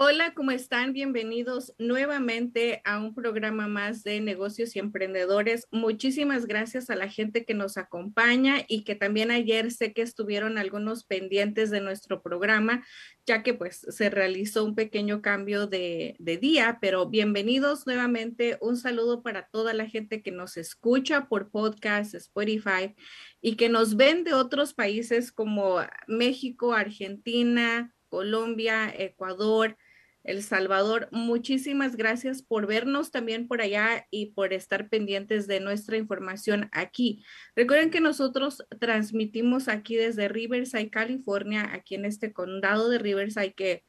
Hola, ¿cómo están? Bienvenidos nuevamente a un programa más de negocios y emprendedores. Muchísimas gracias a la gente que nos acompaña y que también ayer sé que estuvieron algunos pendientes de nuestro programa, ya que pues se realizó un pequeño cambio de, de día, pero bienvenidos nuevamente. Un saludo para toda la gente que nos escucha por podcast, Spotify y que nos ven de otros países como México, Argentina, Colombia, Ecuador, el Salvador. Muchísimas gracias por vernos también por allá y por estar pendientes de nuestra información aquí. Recuerden que nosotros transmitimos aquí desde Riverside, California, aquí en este condado de Riverside, que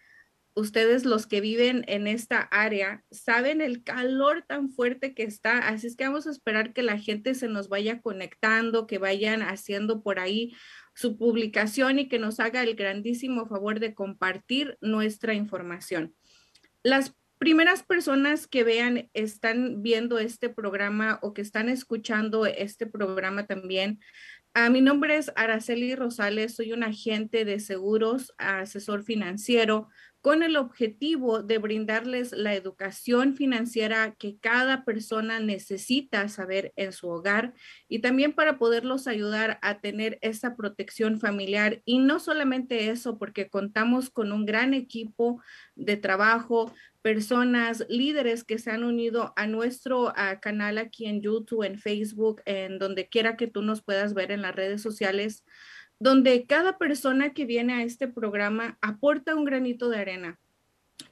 ustedes los que viven en esta área saben el calor tan fuerte que está, así es que vamos a esperar que la gente se nos vaya conectando, que vayan haciendo por ahí su publicación y que nos haga el grandísimo favor de compartir nuestra información las primeras personas que vean, están viendo este programa o que están escuchando este programa también, a mi nombre es Araceli Rosales, soy un agente de seguros, asesor financiero con el objetivo de brindarles la educación financiera que cada persona necesita saber en su hogar y también para poderlos ayudar a tener esa protección familiar. Y no solamente eso, porque contamos con un gran equipo de trabajo, personas, líderes que se han unido a nuestro canal aquí en YouTube, en Facebook, en donde quiera que tú nos puedas ver en las redes sociales donde cada persona que viene a este programa aporta un granito de arena,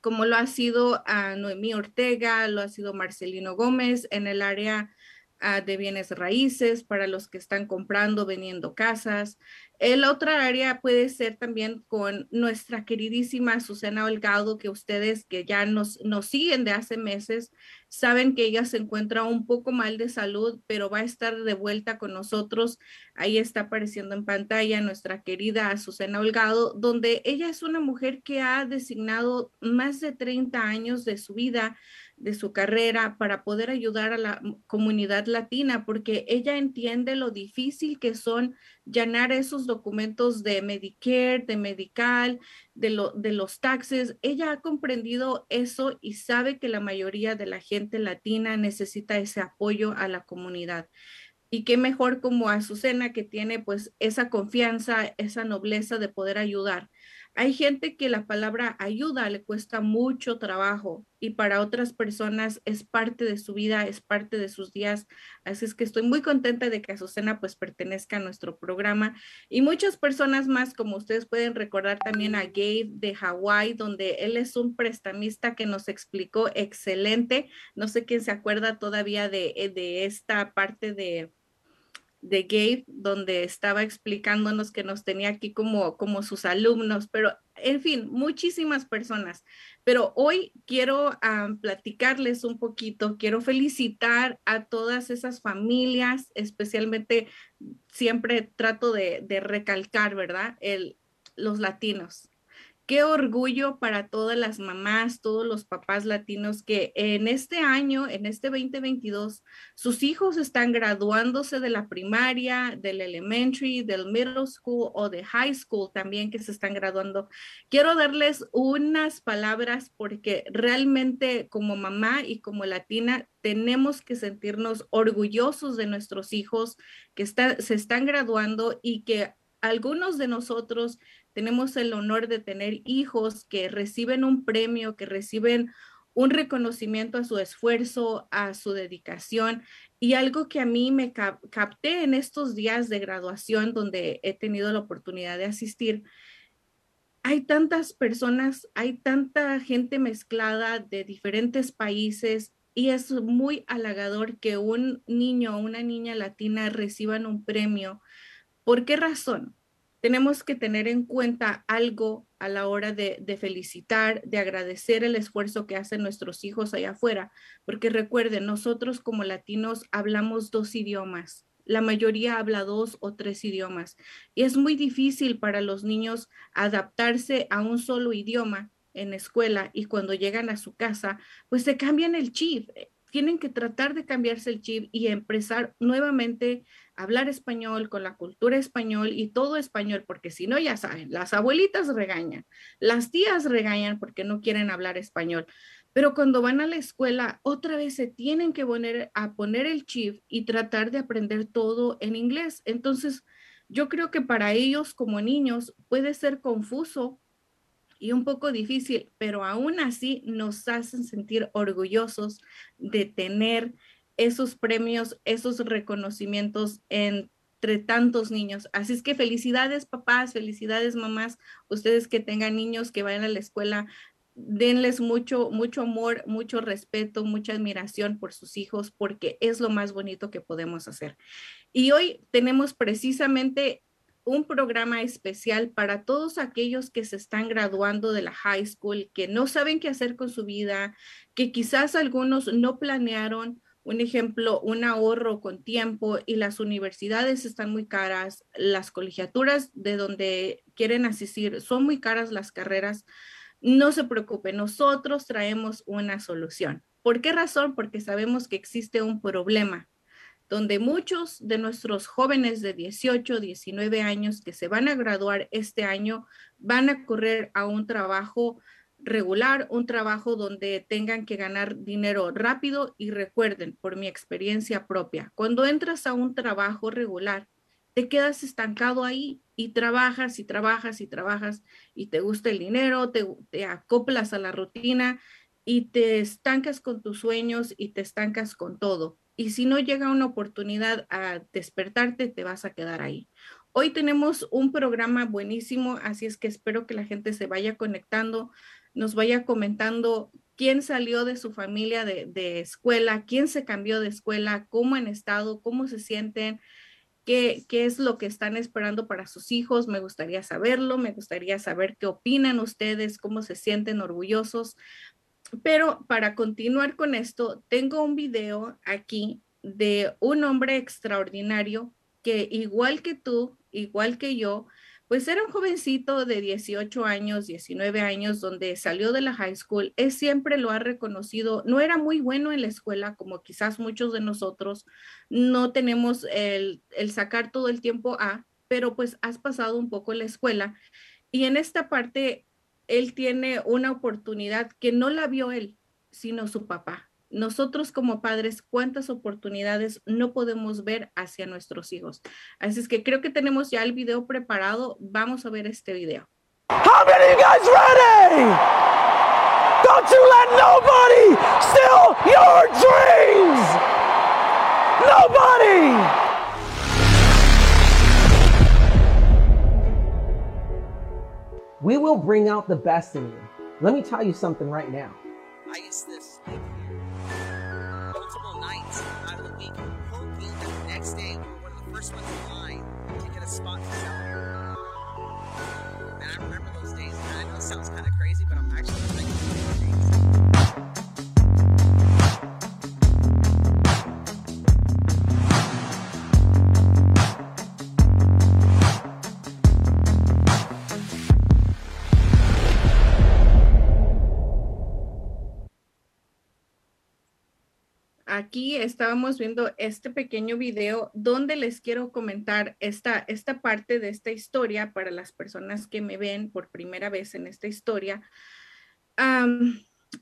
como lo ha sido a Noemí Ortega, lo ha sido Marcelino Gómez en el área ah, de bienes raíces para los que están comprando, vendiendo casas, el otra área puede ser también con nuestra queridísima Susana Holgado, que ustedes que ya nos, nos siguen de hace meses, saben que ella se encuentra un poco mal de salud, pero va a estar de vuelta con nosotros. Ahí está apareciendo en pantalla nuestra querida Susana Holgado, donde ella es una mujer que ha designado más de 30 años de su vida de su carrera para poder ayudar a la comunidad latina, porque ella entiende lo difícil que son llenar esos documentos de Medicare, de Medical, de, lo, de los taxes. Ella ha comprendido eso y sabe que la mayoría de la gente latina necesita ese apoyo a la comunidad. Y qué mejor como Azucena que tiene pues esa confianza, esa nobleza de poder ayudar. Hay gente que la palabra ayuda le cuesta mucho trabajo y para otras personas es parte de su vida, es parte de sus días. Así es que estoy muy contenta de que Azucena pues pertenezca a nuestro programa y muchas personas más, como ustedes pueden recordar también a Gabe de Hawái, donde él es un prestamista que nos explicó excelente. No sé quién se acuerda todavía de, de esta parte de de Gabe, donde estaba explicándonos que nos tenía aquí como, como sus alumnos, pero en fin, muchísimas personas. Pero hoy quiero platicarles un poquito, quiero felicitar a todas esas familias, especialmente siempre trato de, de recalcar, ¿verdad? El, los latinos qué orgullo para todas las mamás, todos los papás latinos que en este año, en este 2022, sus hijos están graduándose de la primaria, del elementary, del middle school o de high school también que se están graduando. Quiero darles unas palabras porque realmente como mamá y como latina tenemos que sentirnos orgullosos de nuestros hijos que se están graduando y que algunos de nosotros tenemos el honor de tener hijos que reciben un premio, que reciben un reconocimiento a su esfuerzo, a su dedicación y algo que a mí me capté en estos días de graduación donde he tenido la oportunidad de asistir. Hay tantas personas, hay tanta gente mezclada de diferentes países y es muy halagador que un niño o una niña latina reciban un premio. ¿Por qué razón? Tenemos que tener en cuenta algo a la hora de, felicitar, de agradecer el esfuerzo que hacen nuestros hijos allá afuera, porque recuerden, nosotros como latinos hablamos dos idiomas. La mayoría habla dos o tres idiomas y es muy difícil para los niños adaptarse a un solo idioma en escuela y cuando llegan a su casa, pues se cambian el chip tienen que tratar de cambiarse el chip y empezar nuevamente a hablar español con la cultura español y todo español, porque si no, ya saben, las abuelitas regañan, las tías regañan porque no quieren hablar español. Pero cuando van a la escuela, otra vez se tienen que poner a poner el chip y tratar de aprender todo en inglés. Entonces, yo creo que para ellos como niños puede ser confuso y un poco difícil, pero aún así nos hacen sentir orgullosos de tener esos premios, esos reconocimientos entre tantos niños. Así es que felicidades papás, felicidades mamás, ustedes que tengan niños que vayan a la escuela, denles mucho, mucho amor, mucho respeto, mucha admiración por sus hijos, porque es lo más bonito que podemos hacer. Y hoy tenemos precisamente un programa especial para todos aquellos que se están graduando de la high school, que no saben qué hacer con su vida, que quizás algunos no planearon, un ejemplo, un ahorro con tiempo y las universidades están muy caras, las colegiaturas de donde quieren asistir son muy caras las carreras. No se preocupen, nosotros traemos una solución. ¿Por qué razón? Porque sabemos que existe un problema donde muchos de nuestros jóvenes de 18, 19 años que se van a graduar este año van a correr a un trabajo regular, un trabajo donde tengan que ganar dinero rápido y recuerden, por mi experiencia propia, cuando entras a un trabajo regular, te quedas estancado ahí y trabajas y trabajas y trabajas y te gusta el dinero, te, acoplas a la rutina y te estancas con tus sueños y te estancas con todo y si no llega una oportunidad a despertarte, te vas a quedar ahí. Hoy tenemos un programa buenísimo, así es que espero que la gente se vaya conectando, nos vaya comentando quién salió de su familia de, escuela, quién se cambió de escuela, cómo han estado, cómo se sienten, qué, qué es lo que están esperando para sus hijos. Me gustaría saberlo, me gustaría saber qué opinan ustedes, cómo se sienten orgullosos pero para continuar con esto, tengo un video aquí de un hombre extraordinario que igual que tú, igual que yo, pues era un jovencito de 18 años, 19 años, donde salió de la high school. Él siempre lo ha reconocido. No era muy bueno en la escuela, como quizás muchos de nosotros. No tenemos el, el sacar todo el tiempo A, pero pues has pasado un poco en la escuela. Y en esta parte él tiene una oportunidad que no la vio él, sino su papá. Nosotros como padres, ¿cuántas oportunidades no podemos ver hacia nuestros hijos? Así es que creo que tenemos ya el video preparado. Vamos a ver este video. How many of you guys ready? Don't you let nobody steal your dreams. Nobody. We will bring out the best in you. Let me tell you something right now. I multiple nights out of the week, hoping that the next day we were one of the first ones in line to get a spot to sell here. And I remember those days, and I know it sounds kind of aquí estábamos viendo este pequeño video donde les quiero comentar esta, esta parte de esta historia para las personas que me ven por primera vez en esta historia.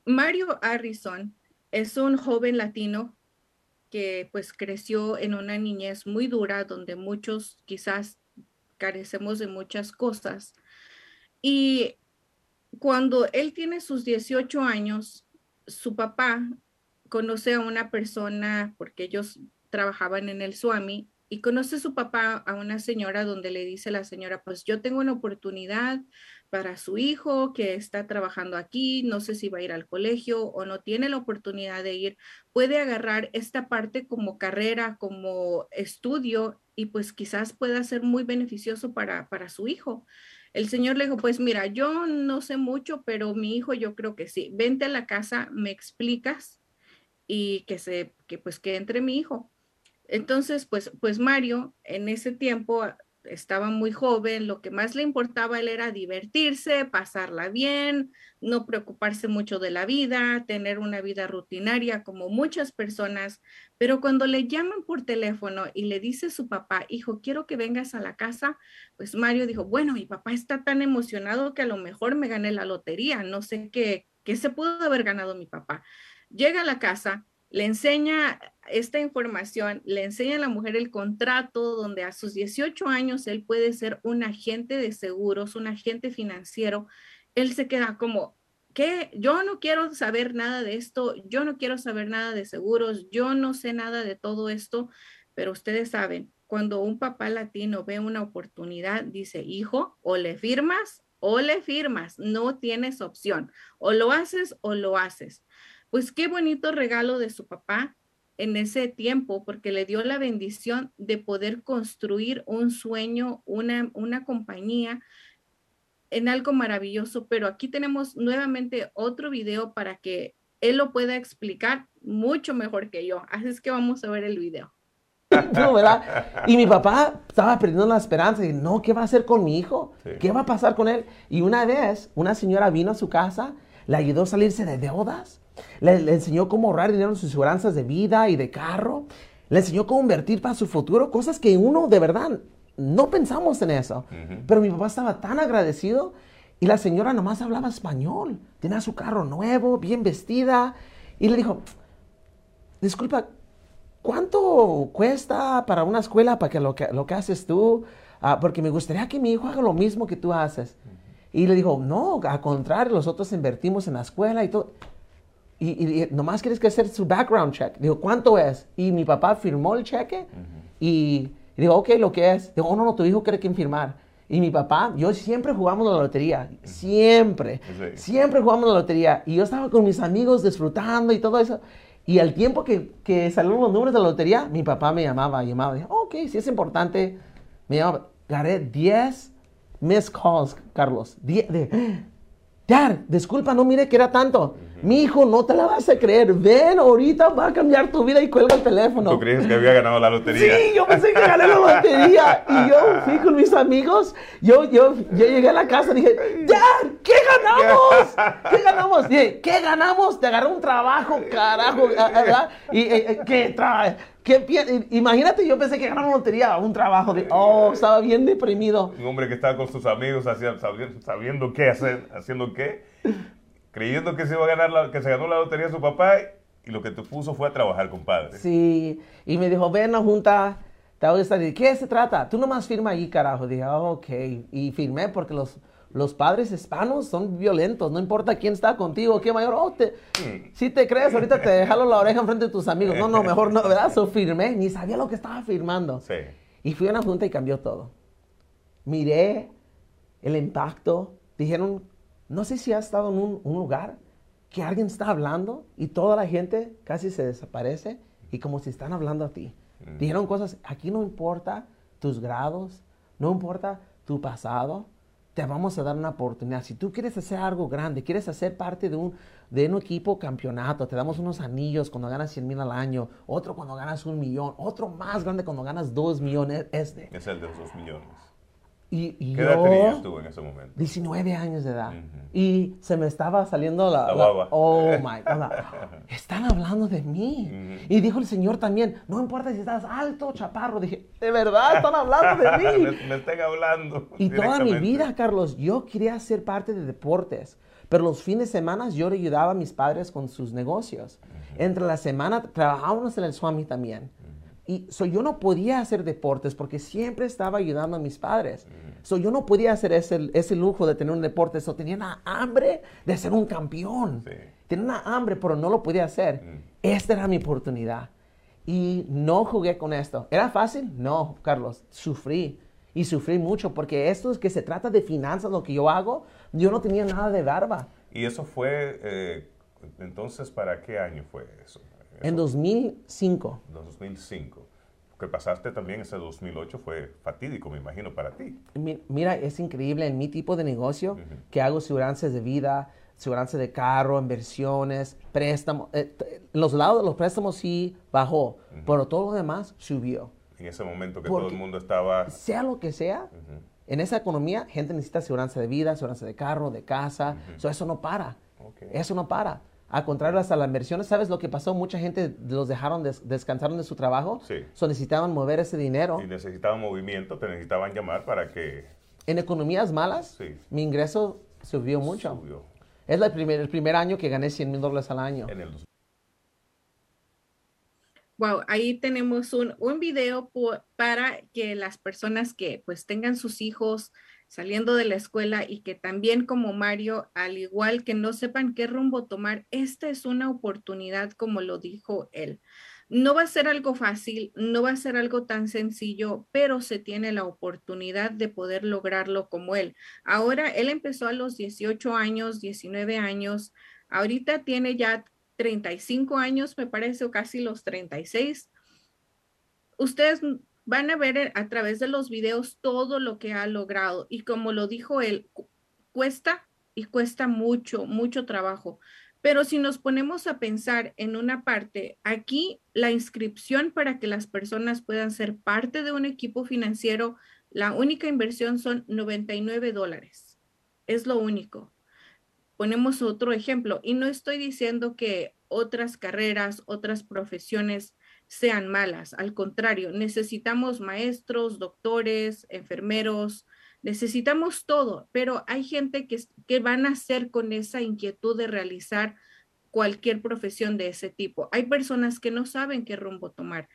Mario Harrison es un joven latino que pues creció en una niñez muy dura donde muchos quizás carecemos de muchas cosas. Y cuando él tiene sus 18 años, su papá conoce a una persona, porque ellos trabajaban en el Swami, y conoce a su papá a una señora donde le dice la señora, pues yo tengo una oportunidad para su hijo que está trabajando aquí, no sé si va a ir al colegio o no tiene la oportunidad de ir, puede agarrar esta parte como carrera, como estudio y pues quizás pueda ser muy beneficioso para, para su hijo. El señor le dijo, pues mira, yo no sé mucho, pero mi hijo yo creo que sí, vente a la casa, me explicas y que se, que pues que entre mi hijo. Entonces, pues, pues Mario en ese tiempo estaba muy joven, lo que más le importaba a él era divertirse, pasarla bien, no preocuparse mucho de la vida, tener una vida rutinaria como muchas personas, pero cuando le llaman por teléfono y le dice su papá, hijo, quiero que vengas a la casa, pues Mario dijo, bueno, mi papá está tan emocionado que a lo mejor me gané la lotería, no sé qué, qué se pudo haber ganado mi papá. Llega a la casa, le enseña esta información, le enseña a la mujer el contrato donde a sus 18 años él puede ser un agente de seguros, un agente financiero. Él se queda como, ¿qué? Yo no quiero saber nada de esto, yo no quiero saber nada de seguros, yo no sé nada de todo esto, pero ustedes saben, cuando un papá latino ve una oportunidad, dice, hijo, o le firmas o le firmas, no tienes opción, o lo haces o lo haces pues qué bonito regalo de su papá en ese tiempo, porque le dio la bendición de poder construir un sueño, una, una compañía en algo maravilloso. Pero aquí tenemos nuevamente otro video para que él lo pueda explicar mucho mejor que yo. Así es que vamos a ver el video. Y mi papá estaba perdiendo la esperanza. Y, no, ¿qué va a hacer con mi hijo? ¿Qué va a pasar con él? Y una vez, una señora vino a su casa, le ayudó a salirse de deudas le, enseñó cómo ahorrar dinero en sus seguranzas de vida y de carro. Le enseñó cómo invertir para su futuro, cosas que uno de verdad no pensamos en eso. Pero mi papá estaba tan agradecido y la señora nomás hablaba español. Tenía su carro nuevo, bien vestida. Y le dijo, disculpa, ¿cuánto cuesta para una escuela para que lo que, lo que haces tú? Ah, porque me gustaría que mi hijo haga lo mismo que tú haces. Y le dijo, no, al contrario, nosotros invertimos en la escuela y todo y, nomás quieres que hacer su background check. Digo, ¿cuánto es? Y mi papá firmó el cheque y, digo, ok, lo que es. Digo, oh, no, no, tu hijo quiere que firmar. Y mi papá, yo siempre jugamos la lotería, siempre, siempre jugamos la lotería. Y yo estaba con mis amigos disfrutando y todo eso. Y al tiempo que, que salieron los números de la lotería, mi papá me llamaba, llamaba, dije, ok, si es importante, me llamaba. Gané 10 missed calls, Carlos. de, Dad, disculpa, no mire que era tanto. Mi hijo, no te la vas a creer. Ven, ahorita va a cambiar tu vida y cuelga el teléfono. ¿Tú crees que había ganado la lotería? Sí, yo pensé que gané la lotería. Y yo fui con mis amigos. Yo, yo, yo llegué a la casa y dije, Dad, ¿qué ganamos? ¿Qué ganamos? Dije, ¿qué ganamos? Te agarré un trabajo, carajo. ¿verdad? Y, eh, eh, ¿qué trae? Imagínate, yo pensé que ganaba lotería, un trabajo de, oh, estaba bien deprimido. Un hombre que estaba con sus amigos sabiendo qué hacer, haciendo qué, creyendo que se iba a ganar, que se ganó la lotería su papá y lo que te puso fue a trabajar, compadre. Sí, y me dijo, ven a junta, te voy a estar, ¿de qué se trata? Tú nomás firma ahí, carajo. Dije, oh, ok, y firmé porque los los padres hispanos son violentos, no importa quién está contigo, qué mayor, oh, te, mm. si te crees, ahorita te jalo la oreja enfrente de tus amigos. No, no, mejor no, ¿verdad? So firmé, ni sabía lo que estaba firmando. Sí. Y fui a una junta y cambió todo. Miré el impacto, dijeron, no sé si has estado en un, lugar que alguien está hablando y toda la gente casi se desaparece y como si están hablando a ti. Mm. Dijeron cosas, aquí no importa tus grados, no importa tu pasado, te vamos a dar una oportunidad. Si tú quieres hacer algo grande, quieres hacer parte de un, de un equipo campeonato, te damos unos anillos cuando ganas 100 mil al año, otro cuando ganas un millón, otro más grande cuando ganas dos millones. Este. Es el de los dos millones. Y, ¿Qué edad tenías tú en ese momento? 19 años de edad. Y se me estaba saliendo la... la, oh, my God. Están hablando de mí. Y dijo el Señor también, no importa si estás alto chaparro. Dije, de verdad, están hablando de mí. me, me, están hablando. Y toda mi vida, Carlos, yo quería ser parte de deportes. Pero los fines de semana yo le ayudaba a mis padres con sus negocios. Entre la semana trabajábamos en el Swami también. Y so, yo no podía hacer deportes porque siempre estaba ayudando a mis padres. So, yo no podía hacer ese, ese lujo de tener un deporte. So, tenía una hambre de ser un campeón. Tenía una hambre, pero no lo podía hacer. Esta era mi oportunidad. Y no jugué con esto. ¿Era fácil? No, Carlos. Sufrí. Y sufrí mucho porque esto es que se trata de finanzas, lo que yo hago. Yo no tenía nada de barba. ¿Y eso fue, eh, entonces, para qué año fue eso? En 2005. 2005. Que pasaste también ese 2008 fue fatídico, me imagino, para ti. Mira, es increíble en mi tipo de negocio que hago seguranzas de vida, seguranza de carro, inversiones, préstamos. Eh, los lados de los préstamos sí bajó, pero todo lo demás subió. En ese momento que Porque- todo el mundo estaba... Sea lo que sea, en esa economía, gente necesita aseguranza de vida, aseguranza de carro, de casa. So, eso no para. Ok. Eso no para. Al contrario, hasta las inversiones, ¿sabes lo que pasó? Mucha gente los dejaron, des- descansaron de su trabajo. Sí. So, necesitaban mover ese dinero. Si necesitaban movimiento, te necesitaban llamar para que En economías malas, Sí. mi ingreso subió mucho. subió Es la primer, el primer año que gané 100 mil dólares al año. en el dos- Wow, ahí tenemos un, un video para que las personas que pues tengan sus hijos saliendo de la escuela y que también como Mario, al igual que no sepan qué rumbo tomar, esta es una oportunidad como lo dijo él. No va a ser algo fácil, no va a ser algo tan sencillo, pero se tiene la oportunidad de poder lograrlo como él. Ahora, él empezó a los 18 años, 19 años, ahorita tiene ya 35 años, me parece, o casi los 36. Ustedes van a ver a través de los videos todo lo que ha logrado y como lo dijo él, cu- cuesta y cuesta mucho, mucho trabajo. Pero si nos ponemos a pensar en una parte, aquí la inscripción para que las personas puedan ser parte de un equipo financiero, la única inversión son 99 dólares. Es lo único ponemos otro ejemplo y no estoy diciendo que otras carreras, otras profesiones sean malas, al contrario, necesitamos maestros, doctores, enfermeros, necesitamos todo, pero hay gente que, que van a hacer con esa inquietud de realizar cualquier profesión de ese tipo. Hay personas que no saben qué rumbo tomar.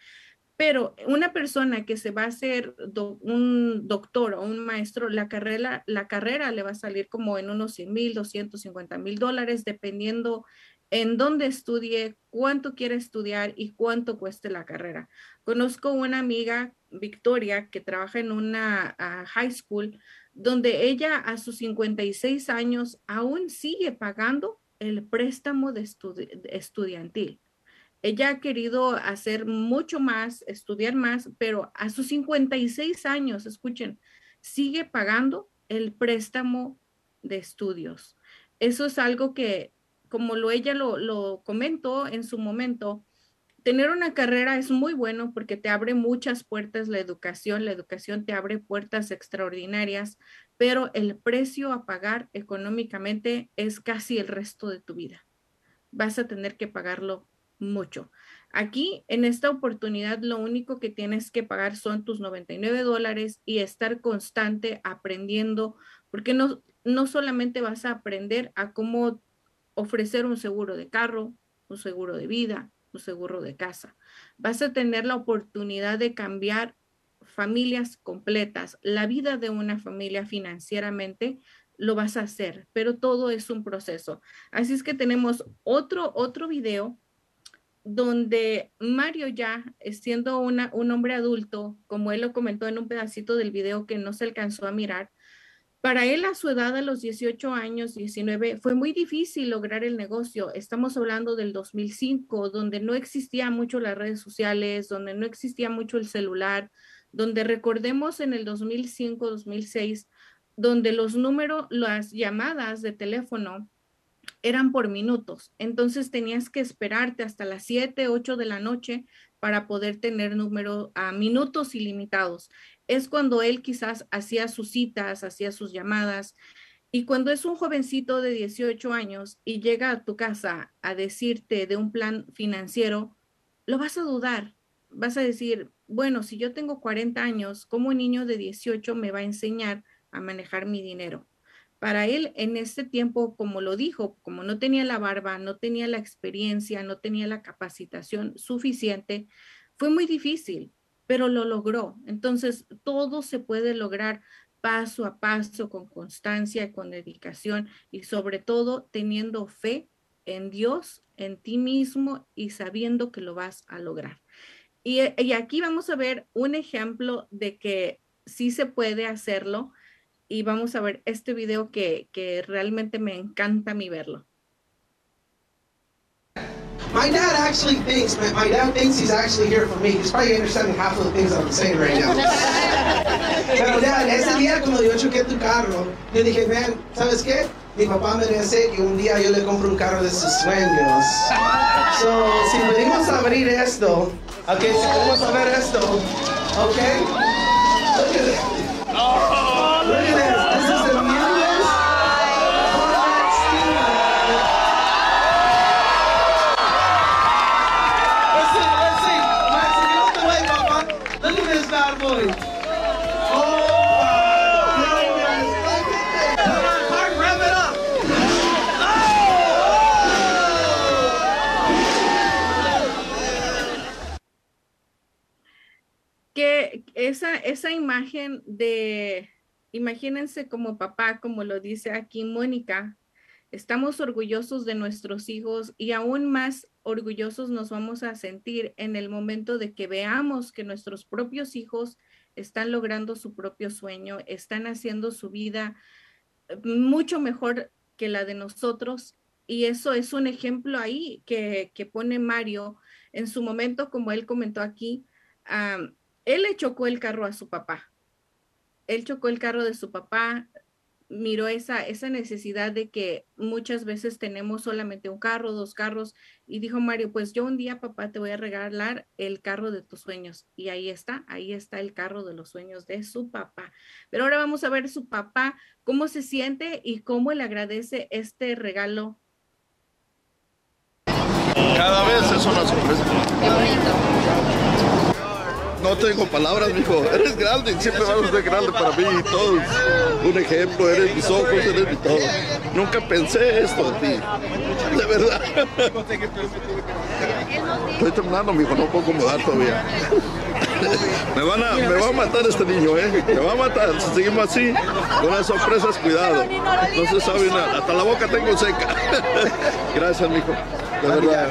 Pero una persona que se va a hacer un doctor o un maestro, la carrera, la carrera le va a salir como en unos 100 mil, 250 mil dólares, dependiendo en dónde estudie, cuánto quiere estudiar y cuánto cueste la carrera. Conozco una amiga, Victoria, que trabaja en una ah, high school, donde ella a sus 56 años aún sigue pagando el préstamo de estudi- estudiantil. Ella ha querido hacer mucho más, estudiar más, pero a sus 56 años, escuchen, sigue pagando el préstamo de estudios. Eso es algo que, como lo ella lo, lo comentó en su momento, tener una carrera es muy bueno porque te abre muchas puertas la educación, la educación te abre puertas extraordinarias, pero el precio a pagar económicamente es casi el resto de tu vida. Vas a tener que pagarlo mucho. Aquí, en esta oportunidad, lo único que tienes que pagar son tus 99 dólares y estar constante aprendiendo, porque no, no solamente vas a aprender a cómo ofrecer un seguro de carro, un seguro de vida, un seguro de casa. Vas a tener la oportunidad de cambiar familias completas, la vida de una familia financieramente lo vas a hacer, pero todo es un proceso. Así es que tenemos otro otro video donde Mario ya eh, siendo una, un hombre adulto, como él lo comentó en un pedacito del video que no se alcanzó a mirar, para él a su edad, a los 18 años, 19, fue muy difícil lograr el negocio. Estamos hablando del 2005, donde no existía mucho las redes sociales, donde no existía mucho el celular, donde recordemos en el 2005, 2006, donde los números, las llamadas de teléfono eran por minutos. Entonces tenías que esperarte hasta las 7, 8 de la noche para poder tener número a minutos ilimitados. Es cuando él quizás hacía sus citas, hacía sus llamadas. Y cuando es un jovencito de 18 años y llega a tu casa a decirte de un plan financiero, lo vas a dudar. Vas a decir, bueno, si yo tengo 40 años, ¿cómo un niño de 18 me va a enseñar a manejar mi dinero? para él en ese tiempo, como lo dijo, como no tenía la barba, no tenía la experiencia, no tenía la capacitación suficiente, fue muy difícil, pero lo logró. Entonces, todo se puede lograr paso a paso, con constancia, con dedicación y sobre todo teniendo fe en Dios, en ti mismo y sabiendo que lo vas a lograr. Y, y aquí vamos a ver un ejemplo de que sí se puede hacerlo y vamos a ver este video que, que realmente me encanta mí verlo. My dad actually thinks, my, my dad thinks he's actually here for me. He's probably understanding half of the things I'm saying right now. Pero dad, ese día cuando yo choqué tu carro, yo dije, man, ¿sabes qué? Mi papá merece que un día yo le compre un carro de sus sueños. So, si pudimos abrir esto, ok, si podemos ver esto, Okay? Esa, esa imagen de, imagínense como papá, como lo dice aquí Mónica, estamos orgullosos de nuestros hijos y aún más orgullosos nos vamos a sentir en el momento de que veamos que nuestros propios hijos están logrando su propio sueño, están haciendo su vida eh, mucho mejor que la de nosotros. Y eso es un ejemplo ahí que, que pone Mario en su momento, como él comentó aquí, él le chocó el carro a su papá. Él chocó el carro de su papá, miró esa, esa necesidad de que muchas veces tenemos solamente un carro, dos carros, y dijo Mario, pues yo un día, papá, te voy a regalar el carro de tus sueños. Y ahí está, ahí está el carro de los sueños de su papá. Pero ahora vamos a ver su papá, cómo se siente y cómo le agradece este regalo. Cada vez es una sorpresa. No tengo palabras, mijo. Eres grande, siempre vas a ser grande para mí y todos. Un ejemplo, eres mis ojos, eres mi todo. Nunca pensé esto de ti. De verdad. Estoy temblando, mijo, no puedo acomodar todavía. Me, van a, me va a matar este niño, ¿eh? Me va a matar. Si seguimos así, con las sorpresas, cuidado. No se sabe nada. Hasta la boca tengo seca. Gracias, mijo. De verdad.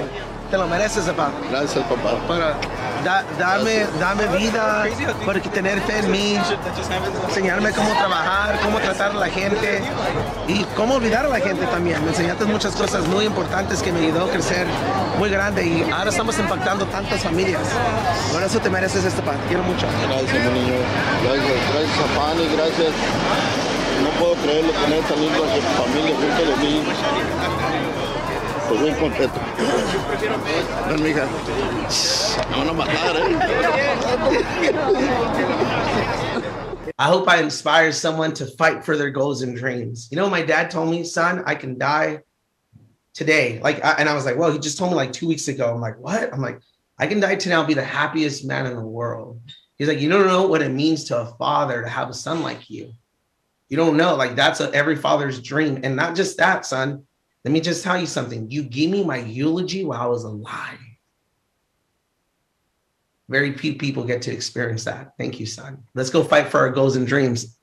Te lo mereces, papá. Gracias, papá. Para da- dame, dame vida, por tener fe en mí, enseñarme cómo trabajar, cómo tratar a la gente y cómo olvidar a la gente también. Me enseñaste muchas cosas muy importantes que me ayudó a crecer muy grande y ahora estamos impactando tantas familias. Por eso te mereces esto, papá. Quiero mucho. Gracias, mi niño. Gracias, gracias a Fanny, gracias. No puedo creerlo tener tan lindo a su familia junto de mí. Ven, mija. Me van a matar, ¿eh? I hope I inspire someone to fight for their goals and dreams. You know, my dad told me, son, I can die today. Like, I, and I was like, well, he just told me like two weeks ago. I'm like, what? I'm like, I can die today. I'll be the happiest man in the world. He's like, you don't know what it means to a father to have a son like you. You don't know. Like, that's a, every father's dream. And not just that, son. Let me just tell you something. You gave me my eulogy while I was alive. Very few people get to experience that. Thank you, son. Let's go fight for our goals and dreams.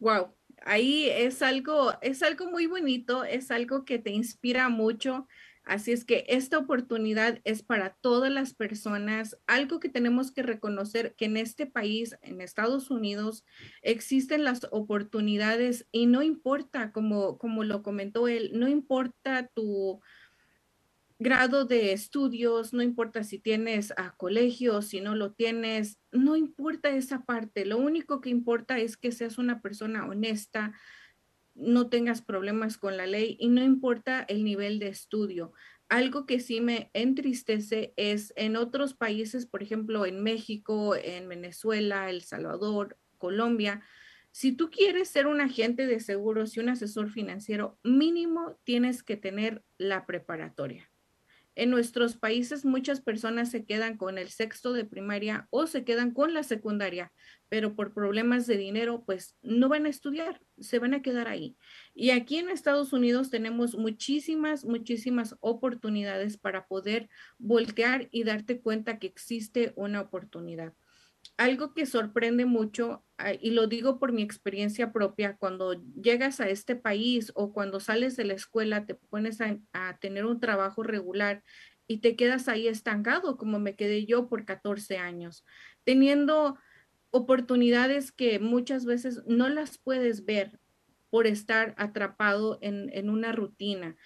Wow, ahí es algo, es algo muy bonito, es algo que te inspira mucho. Así es que esta oportunidad es para todas las personas, algo que tenemos que reconocer que en este país, en Estados Unidos, existen las oportunidades y no importa, como, como lo comentó él, no importa tu grado de estudios, no importa si tienes a colegio, si no lo tienes, no importa esa parte, lo único que importa es que seas una persona honesta, no tengas problemas con la ley y no importa el nivel de estudio. Algo que sí me entristece es en otros países, por ejemplo, en México, en Venezuela, El Salvador, Colombia, si tú quieres ser un agente de seguros y un asesor financiero, mínimo tienes que tener la preparatoria. En nuestros países muchas personas se quedan con el sexto de primaria o se quedan con la secundaria, pero por problemas de dinero, pues no van a estudiar, se van a quedar ahí. Y aquí en Estados Unidos tenemos muchísimas, muchísimas oportunidades para poder voltear y darte cuenta que existe una oportunidad. Algo que sorprende mucho, ah, y lo digo por mi experiencia propia, cuando llegas a este país o cuando sales de la escuela, te pones a, tener un trabajo regular y te quedas ahí estancado, como me quedé yo por 14 años, teniendo oportunidades que muchas veces no las puedes ver por estar atrapado en, en una rutina.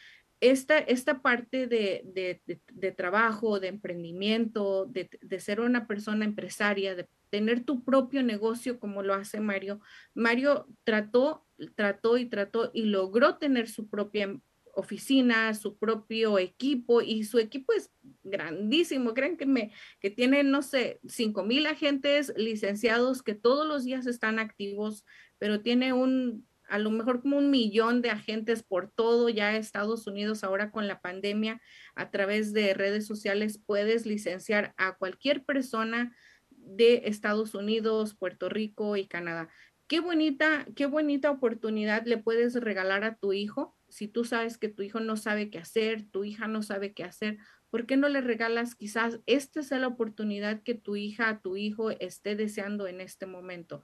Esta, esta parte de, de, de, de trabajo, de emprendimiento, de, ser una persona empresaria, de tener tu propio negocio como lo hace Mario. Mario trató, trató y trató y logró tener su propia oficina, su propio equipo y su equipo es grandísimo. Creen que, me, que tiene, no sé, 5 mil agentes licenciados que todos los días están activos, pero tiene un, a lo mejor como un millón de agentes por todo ya Estados Unidos ahora con la pandemia a través de redes sociales puedes licenciar a cualquier persona de Estados Unidos, Puerto Rico y Canadá. Qué bonita, qué bonita oportunidad le puedes regalar a tu hijo si tú sabes que tu hijo no sabe qué hacer, tu hija no sabe qué hacer, ¿por qué no le regalas quizás esta es la oportunidad que tu hija, tu hijo esté deseando en este momento?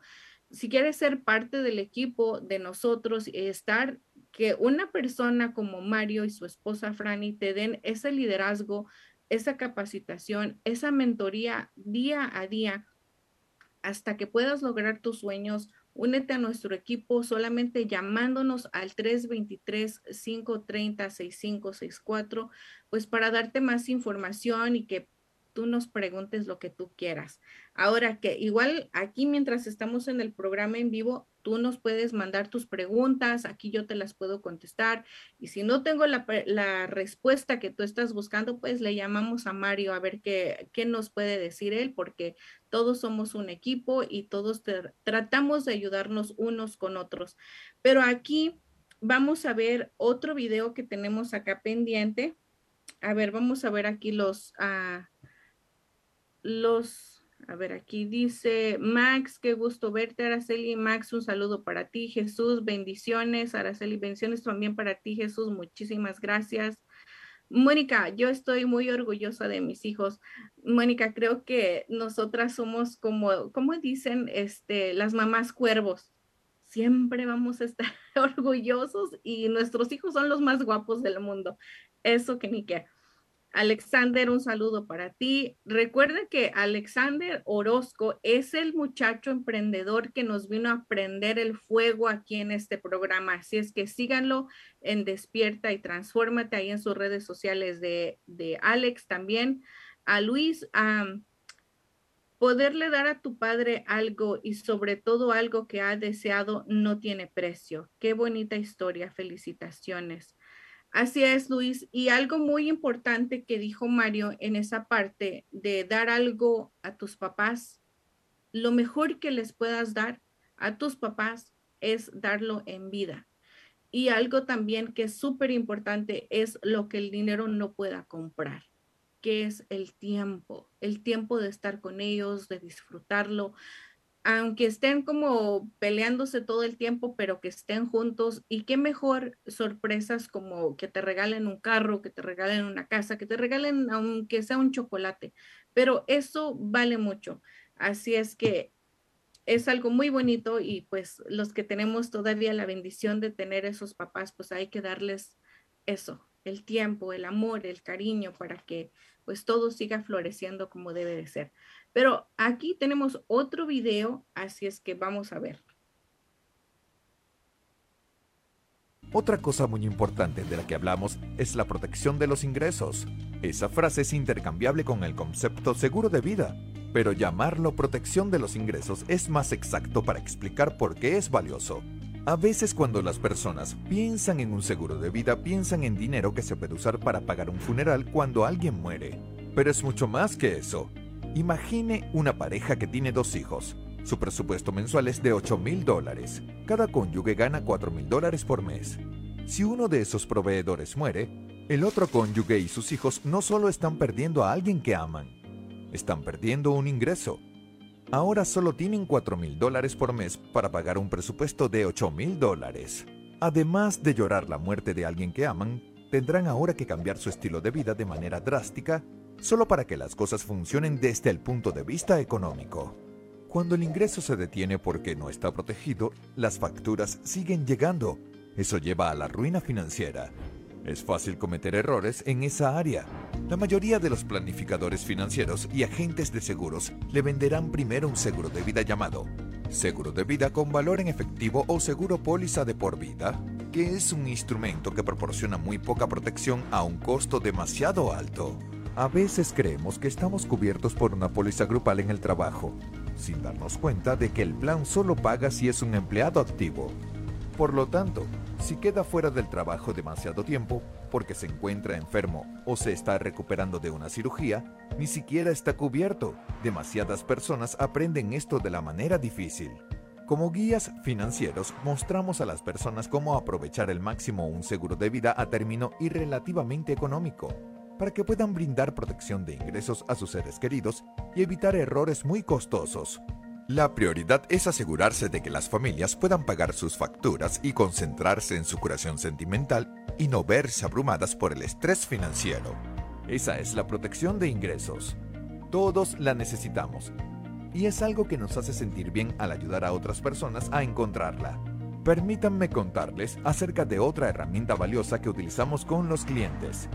Si quieres ser parte del equipo de nosotros y estar, que una persona como Mario y su esposa Franny te den ese liderazgo, esa capacitación, esa mentoría día a día hasta que puedas lograr tus sueños Únete a nuestro equipo solamente llamándonos al 323-530-6564, pues para darte más información y que tú nos preguntes lo que tú quieras. Ahora que igual aquí mientras estamos en el programa en vivo, tú nos puedes mandar tus preguntas, aquí yo te las puedo contestar y si no tengo la, la respuesta que tú estás buscando, pues le llamamos a Mario a ver qué, qué nos puede decir él, porque todos somos un equipo y todos tratamos de ayudarnos unos con otros. Pero aquí vamos a ver otro video que tenemos acá pendiente. A ver, vamos a ver aquí los... Uh, los, a ver, aquí dice Max, qué gusto verte, Araceli. Max, un saludo para ti, Jesús, bendiciones, Araceli, bendiciones también para ti, Jesús, muchísimas gracias. Mónica, yo estoy muy orgullosa de mis hijos. Mónica, creo que nosotras somos como, como dicen, este, las mamás cuervos. Siempre vamos a estar orgullosos y nuestros hijos son los más guapos del mundo. Eso que ni qué. Alexander, un saludo para ti. Recuerda que Alexander Orozco es el muchacho emprendedor que nos vino a prender el fuego aquí en este programa. Así es que síganlo en Despierta y Transfórmate ahí en sus redes sociales de, de Alex también. A Luis, poderle dar a tu padre algo y sobre todo algo que ha deseado no tiene precio. Qué bonita historia. Felicitaciones. Así es, Luis. Y algo muy importante que dijo Mario en esa parte de dar algo a tus papás, lo mejor que les puedas dar a tus papás es darlo en vida. Y algo también que es súper importante es lo que el dinero no pueda comprar, que es el tiempo, el tiempo de estar con ellos, de disfrutarlo, aunque estén como peleándose todo el tiempo, pero que estén juntos y qué mejor sorpresas como que te regalen un carro, que te regalen una casa, que te regalen aunque sea un chocolate, pero eso vale mucho. Así es que es algo muy bonito y pues los que tenemos todavía la bendición de tener esos papás, pues hay que darles eso, el tiempo, el amor, el cariño para que pues todo siga floreciendo como debe de ser. Pero aquí tenemos otro video, así es que vamos a ver. Otra cosa muy importante de la que hablamos es la protección de los ingresos. Esa frase es intercambiable con el concepto seguro de vida, pero llamarlo protección de los ingresos es más exacto para explicar por qué es valioso. A veces cuando las personas piensan en un seguro de vida, piensan en dinero que se puede usar para pagar un funeral cuando alguien muere. Pero es mucho más que eso. Imagine una pareja que tiene dos hijos. Su presupuesto mensual es de 8 mil dólares. Cada cónyuge gana 4 mil dólares por mes. Si uno de esos proveedores muere, el otro cónyuge y sus hijos no solo están perdiendo a alguien que aman, están perdiendo un ingreso. Ahora solo tienen 4 mil dólares por mes para pagar un presupuesto de 8 mil dólares. Además de llorar la muerte de alguien que aman, tendrán ahora que cambiar su estilo de vida de manera drástica solo para que las cosas funcionen desde el punto de vista económico. Cuando el ingreso se detiene porque no está protegido, las facturas siguen llegando. Eso lleva a la ruina financiera. Es fácil cometer errores en esa área. La mayoría de los planificadores financieros y agentes de seguros le venderán primero un seguro de vida llamado seguro de vida con valor en efectivo o seguro póliza de por vida, que es un instrumento que proporciona muy poca protección a un costo demasiado alto. A veces creemos que estamos cubiertos por una póliza grupal en el trabajo, sin darnos cuenta de que el plan solo paga si es un empleado activo. Por lo tanto, Si queda fuera del trabajo demasiado tiempo porque se encuentra enfermo o se está recuperando de una cirugía, ni siquiera está cubierto. Demasiadas personas aprenden esto de la manera difícil. Como guías financieros mostramos a las personas cómo aprovechar el máximo un seguro de vida a término y relativamente económico, para que puedan brindar protección de ingresos a sus seres queridos y evitar errores muy costosos. La prioridad es asegurarse de que las familias puedan pagar sus facturas y concentrarse en su curación sentimental y no verse abrumadas por el estrés financiero. Esa es la protección de ingresos. Todos la necesitamos y es algo que nos hace sentir bien al ayudar a otras personas a encontrarla. Permítanme contarles acerca de otra herramienta valiosa que utilizamos con los clientes.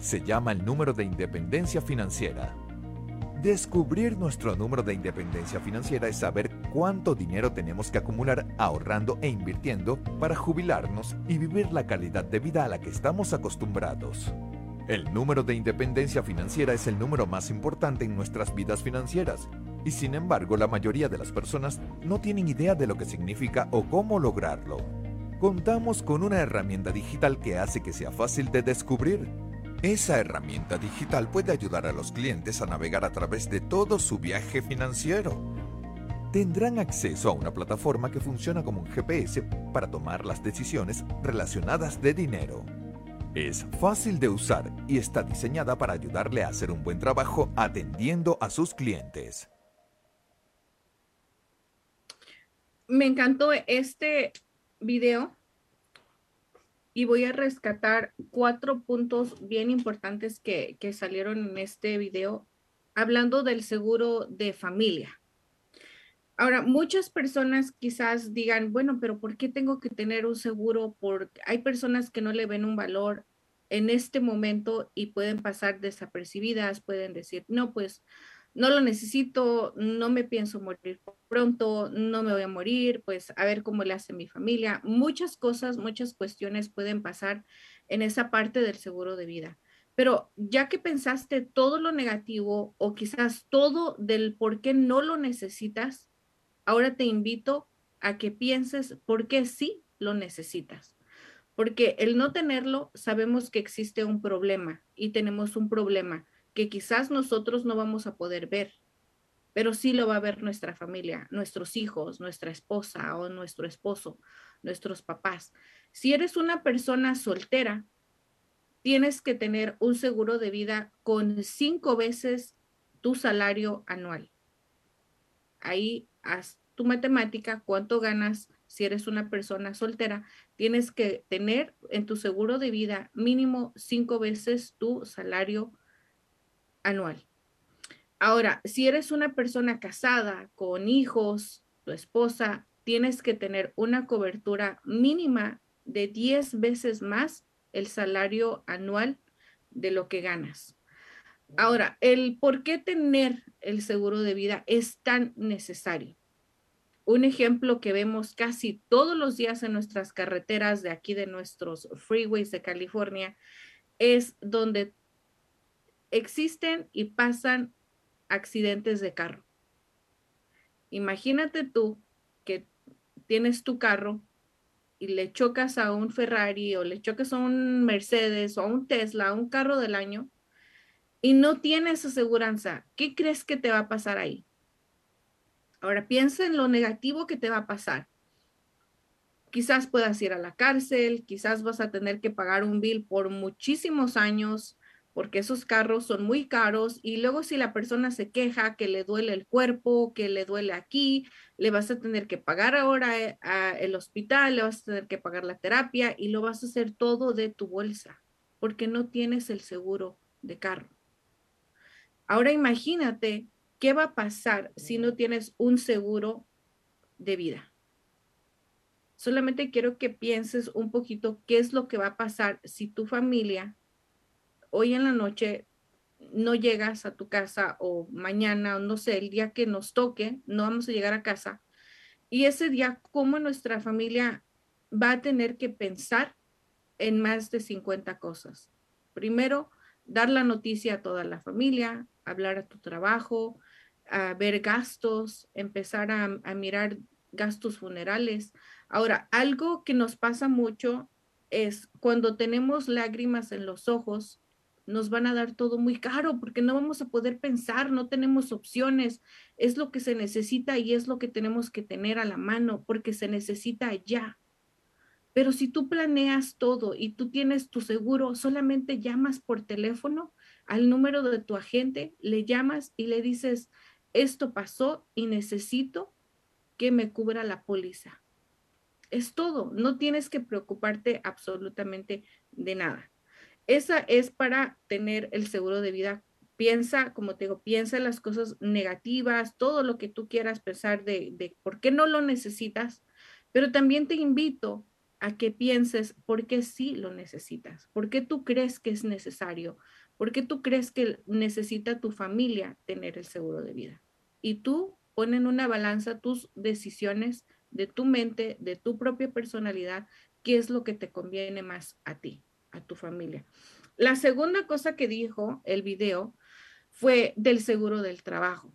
Se llama el número de independencia financiera. Descubrir nuestro número de independencia financiera es saber cuánto dinero tenemos que acumular ahorrando e invirtiendo para jubilarnos y vivir la calidad de vida a la que estamos acostumbrados. El número de independencia financiera es el número más importante en nuestras vidas financieras y sin embargo la mayoría de las personas no tienen idea de lo que significa o cómo lograrlo. Contamos con una herramienta digital que hace que sea fácil de descubrir. Esa herramienta digital puede ayudar a los clientes a navegar a través de todo su viaje financiero. Tendrán acceso a una plataforma que funciona como un GPS para tomar las decisiones relacionadas de dinero. Es fácil de usar y está diseñada para ayudarle a hacer un buen trabajo atendiendo a sus clientes. me encantó este video y voy a rescatar cuatro puntos bien importantes que, salieron en este video hablando del seguro de familia. Ahora, muchas personas quizás digan, bueno, pero ¿por qué tengo que tener un seguro? Porque hay personas que no le ven un valor en este momento y pueden pasar desapercibidas, pueden decir, no, pues no lo necesito, no me pienso morir pronto, no me voy a morir, pues a ver cómo le hace mi familia. Muchas cosas, muchas cuestiones pueden pasar en esa parte del seguro de vida. Pero ya que pensaste todo lo negativo o quizás todo del por qué no lo necesitas, ahora te invito a que pienses por qué sí lo necesitas. Porque el no tenerlo, sabemos que existe un problema y tenemos un problema que quizás nosotros no vamos a poder ver, pero sí lo va a ver nuestra familia, nuestros hijos, nuestra esposa o nuestro esposo, nuestros papás. Si eres una persona soltera, tienes que tener un seguro de vida con cinco veces tu salario anual. Ahí haz tu matemática, cuánto ganas si eres una persona soltera. Tienes que tener en tu seguro de vida mínimo cinco veces tu salario anual. Ahora, si eres una persona casada con hijos, tu esposa, tienes que tener una cobertura mínima de 10 veces más el salario anual de lo que ganas. Ahora, el por qué tener el seguro de vida es tan necesario. Un ejemplo que vemos casi todos los días en nuestras carreteras de aquí de nuestros freeways de California es donde existen y pasan accidentes de carro. Imagínate tú que tienes tu carro y le chocas a un Ferrari o le chocas a un Mercedes o a un Tesla, a un carro del año, y no tienes aseguranza, ¿qué crees que te va a pasar ahí? Ahora piensa en lo negativo que te va a pasar. Quizás puedas ir a la cárcel, quizás vas a tener que pagar un bill por muchísimos años, porque esos carros son muy caros y luego si la persona se queja que le duele el cuerpo, que le duele aquí, le vas a tener que pagar ahora eh, el hospital, le vas a tener que pagar la terapia y lo vas a hacer todo de tu bolsa porque no tienes el seguro de carro. Ahora imagínate qué va a pasar si no tienes un seguro de vida. Solamente quiero que pienses un poquito qué es lo que va a pasar si tu familia hoy en la noche no llegas a tu casa o mañana, no sé, el día que nos toque, no vamos a llegar a casa. Y ese día, ¿cómo nuestra familia va a tener que pensar en más de 50 cosas? Primero, dar la noticia a toda la familia, hablar a tu trabajo, a ver gastos, empezar a, a mirar gastos funerales. Ahora, algo que nos pasa mucho es cuando tenemos lágrimas en los ojos, nos van a dar todo muy caro porque no vamos a poder pensar, no tenemos opciones, es lo que se necesita y es lo que tenemos que tener a la mano porque se necesita ya. Pero si tú planeas todo y tú tienes tu seguro, solamente llamas por teléfono al número de tu agente, le llamas y le dices, esto pasó y necesito que me cubra la póliza. Es todo, no tienes que preocuparte absolutamente de nada. Esa es para tener el seguro de vida. Piensa, como te digo, piensa en las cosas negativas, todo lo que tú quieras pensar de, de por qué no lo necesitas, pero también te invito a que pienses por qué sí lo necesitas, por qué tú crees que es necesario, por qué tú crees que necesita tu familia tener el seguro de vida. Y tú pon en una balanza tus decisiones de tu mente, de tu propia personalidad, qué es lo que te conviene más a ti, a tu familia. La segunda cosa que dijo el video fue del seguro del trabajo.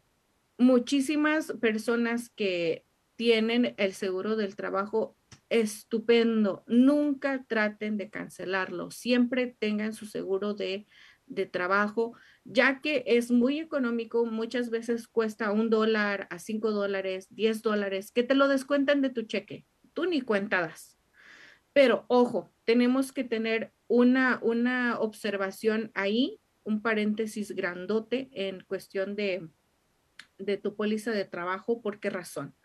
Muchísimas personas que tienen el seguro del trabajo estupendo. Nunca traten de cancelarlo. Siempre tengan su seguro de, de, trabajo, ya que es muy económico. Muchas veces cuesta un dólar a cinco dólares, diez dólares, que te lo descuentan de tu cheque. Tú ni cuentadas. Pero ojo, tenemos que tener una, una observación ahí, un paréntesis grandote en cuestión de, de tu póliza de trabajo. ¿Por qué razón?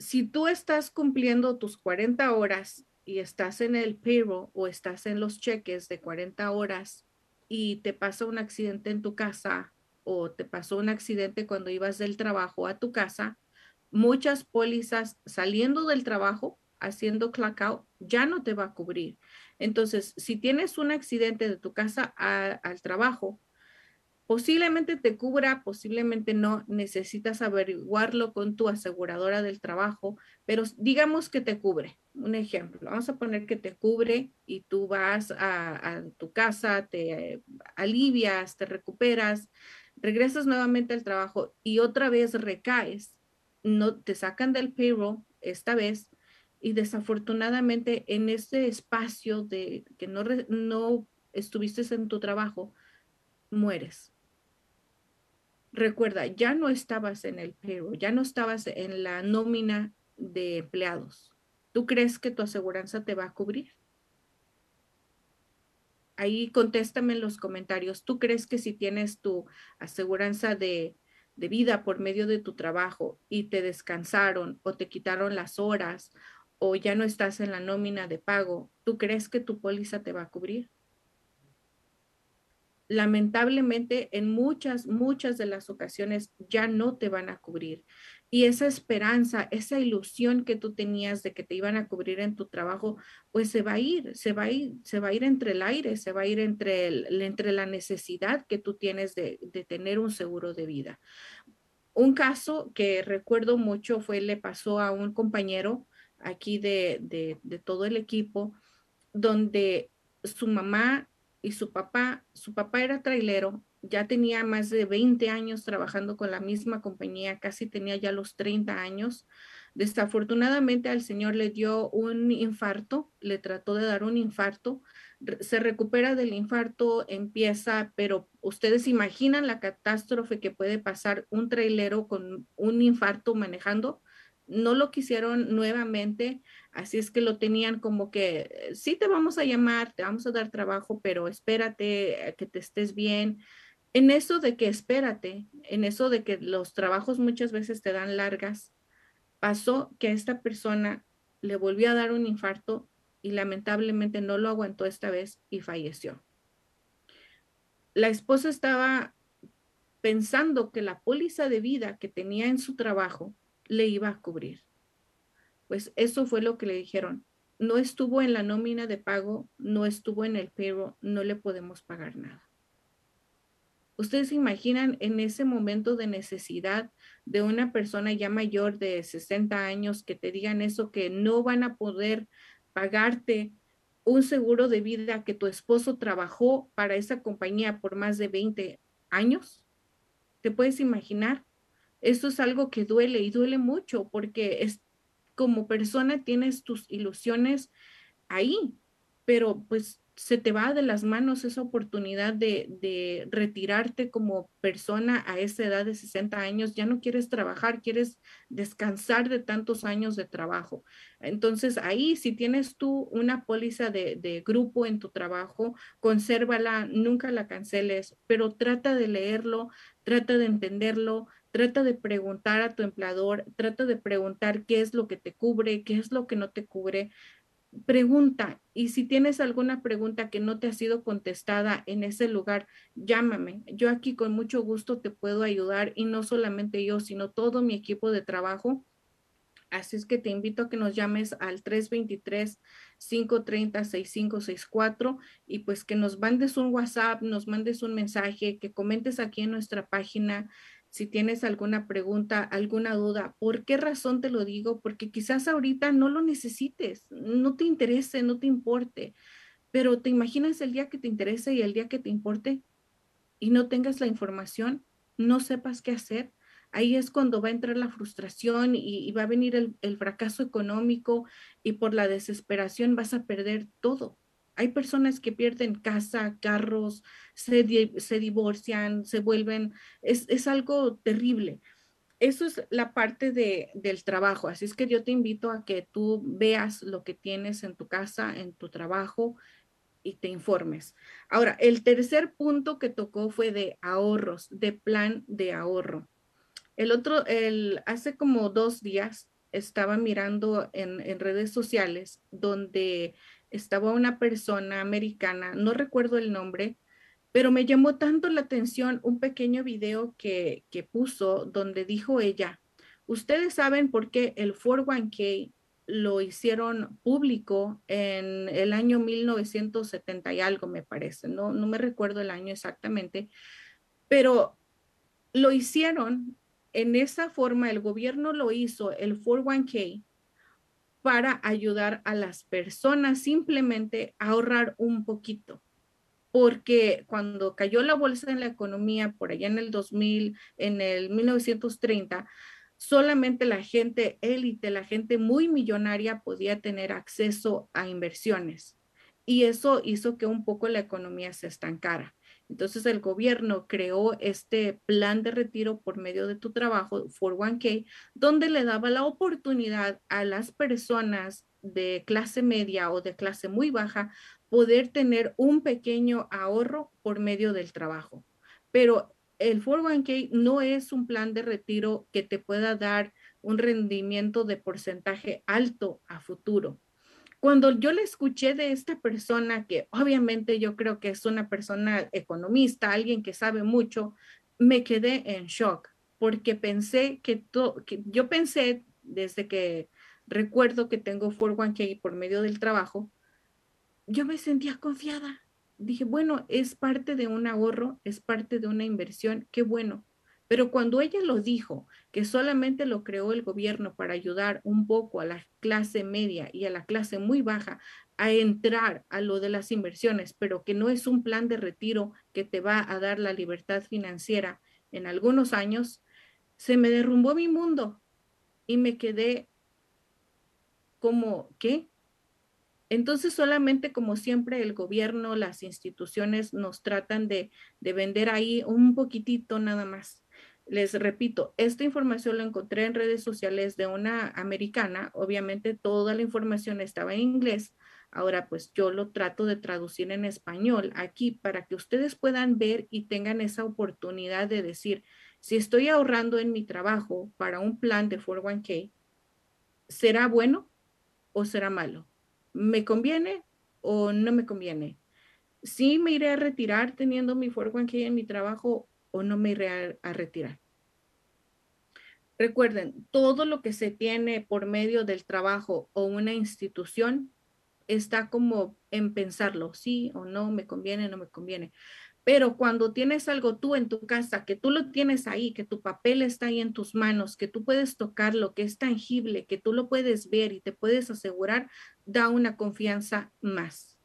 si tú estás cumpliendo tus 40 horas y estás en el payroll o estás en los cheques de 40 horas y te pasa un accidente en tu casa o te pasó un accidente cuando ibas del trabajo a tu casa, muchas pólizas saliendo del trabajo, haciendo clock out, ya no te va a cubrir. Entonces, si tienes un accidente de tu casa al trabajo, Posiblemente te cubra, posiblemente no, necesitas averiguarlo con tu aseguradora del trabajo, pero digamos que te cubre. Un ejemplo, vamos a poner que te cubre y tú vas a, tu casa, te alivias, te recuperas, regresas nuevamente al trabajo y otra vez recaes, no te sacan del payroll esta vez y desafortunadamente en ese espacio de que no, no estuviste en tu trabajo, mueres recuerda, ya no estabas en el payroll, ya no estabas en la nómina de empleados. ¿Tú crees que tu aseguranza te va a cubrir? Ahí contéstame en los comentarios. ¿Tú crees que si tienes tu aseguranza de, de vida por medio de tu trabajo y te descansaron o te quitaron las horas o ya no estás en la nómina de pago, ¿tú crees que tu póliza te va a cubrir? lamentablemente en muchas, muchas de las ocasiones ya no te van a cubrir. Y esa esperanza, esa ilusión que tú tenías de que te iban a cubrir en tu trabajo, pues se va a ir, se va a ir, se va a ir entre el aire, se va a ir entre, el, entre la necesidad que tú tienes de, de tener un seguro de vida. Un caso que recuerdo mucho fue, le pasó a un compañero aquí de, de, todo el equipo, donde su mamá y su papá, su papá era trailero, ya tenía más de 20 años trabajando con la misma compañía, casi tenía ya los 30 años. Desafortunadamente al señor le dio un infarto, le trató de dar un infarto, se recupera del infarto, empieza, pero ustedes imaginan la catástrofe que puede pasar un trailero con un infarto manejando no lo quisieron nuevamente, así es que lo tenían como que eh, sí te vamos a llamar, te vamos a dar trabajo, pero espérate que te estés bien. En eso de que espérate, en eso de que los trabajos muchas veces te dan largas, pasó que a esta persona le volvió a dar un infarto y lamentablemente no lo aguantó esta vez y falleció. La esposa estaba pensando que la póliza de vida que tenía en su trabajo le iba a cubrir. Pues eso fue lo que le dijeron. No estuvo en la nómina de pago, no estuvo en el payroll, no le podemos pagar nada. Ustedes se imaginan en ese momento de necesidad de una persona ya mayor de 60 años que te digan eso, que no van a poder pagarte un seguro de vida que tu esposo trabajó para esa compañía por más de 20 años. ¿Te puedes imaginar? Esto es algo que duele y duele mucho porque es como persona tienes tus ilusiones ahí pero pues se te va de las manos esa oportunidad de, de, retirarte como persona a esa edad de 60 años, ya no quieres trabajar, quieres descansar de tantos años de trabajo. Entonces ahí, si tienes tú una póliza de, de grupo en tu trabajo, consérvala, nunca la canceles, pero trata de leerlo, trata de entenderlo, trata de preguntar a tu empleador, trata de preguntar qué es lo que te cubre, qué es lo que no te cubre pregunta y si tienes alguna pregunta que no te ha sido contestada en ese lugar, llámame. Yo aquí con mucho gusto te puedo ayudar y no solamente yo, sino todo mi equipo de trabajo. Así es que te invito a que nos llames al 323-530-6564 y pues que nos mandes un WhatsApp, nos mandes un mensaje, que comentes aquí en nuestra página si tienes alguna pregunta, alguna duda. ¿Por qué razón te lo digo? Porque quizás ahorita no lo necesites, no te interese, no te importe, pero te imaginas el día que te interese y el día que te importe y no tengas la información, no sepas qué hacer. Ahí es cuando va a entrar la frustración y, va a venir el fracaso económico y por la desesperación vas a perder todo. Hay personas que pierden casa, carros, se, se divorcian, se vuelven, es, es, algo terrible. Eso es la parte de, del trabajo. Así es que yo te invito a que tú veas lo que tienes en tu casa, en tu trabajo y te informes. Ahora, el tercer punto que tocó fue de ahorros, de plan de ahorro. El otro, el, hace como dos días estaba mirando en, en redes sociales donde estaba una persona americana, no recuerdo el nombre, pero me llamó tanto la atención un pequeño video que, que puso donde dijo ella, ustedes saben por qué el 401k lo hicieron público en el año 1970 y algo, me parece, no, no me recuerdo el año exactamente, pero lo hicieron en esa forma, el gobierno lo hizo, el 401k, para ayudar a las personas simplemente a ahorrar un poquito. Porque cuando cayó la bolsa en la economía por allá en el 2000, en el 1930, solamente la gente élite, la gente muy millonaria podía tener acceso a inversiones. Y eso hizo que un poco la economía se estancara. Entonces el gobierno creó este plan de retiro por medio de tu trabajo, 401k, donde le daba la oportunidad a las personas de clase media o de clase muy baja poder tener un pequeño ahorro por medio del trabajo. Pero el 401k no es un plan de retiro que te pueda dar un rendimiento de porcentaje alto a futuro cuando yo le escuché de esta persona, que obviamente yo creo que es una persona economista, alguien que sabe mucho, me quedé en shock porque pensé que, que yo pensé desde que recuerdo que tengo 401k por medio del trabajo, yo me sentía confiada. Dije, bueno, es parte de un ahorro, es parte de una inversión, qué bueno. Pero cuando ella lo dijo, que solamente lo creó el gobierno para ayudar un poco a la clase media y a la clase muy baja a entrar a lo de las inversiones, pero que no es un plan de retiro que te va a dar la libertad financiera en algunos años, se me derrumbó mi mundo y me quedé como, ¿qué? Entonces solamente como siempre el gobierno, las instituciones nos tratan de, de vender ahí un poquitito nada más les repito, esta información la encontré en redes sociales de una americana. Obviamente toda la información estaba en inglés. Ahora pues yo lo trato de traducir en español aquí para que ustedes puedan ver y tengan esa oportunidad de decir, si estoy ahorrando en mi trabajo para un plan de 401k, ¿será bueno o será malo? ¿Me conviene o no me conviene? ¿Sí me iré a retirar teniendo mi 401k en mi trabajo o no me iré a, retirar. Recuerden, todo lo que se tiene por medio del trabajo o una institución está como en pensarlo, sí o no, me conviene, no me conviene. Pero cuando tienes algo tú en tu casa, que tú lo tienes ahí, que tu papel está ahí en tus manos, que tú puedes tocarlo, que es tangible, que tú lo puedes ver y te puedes asegurar, da una confianza más.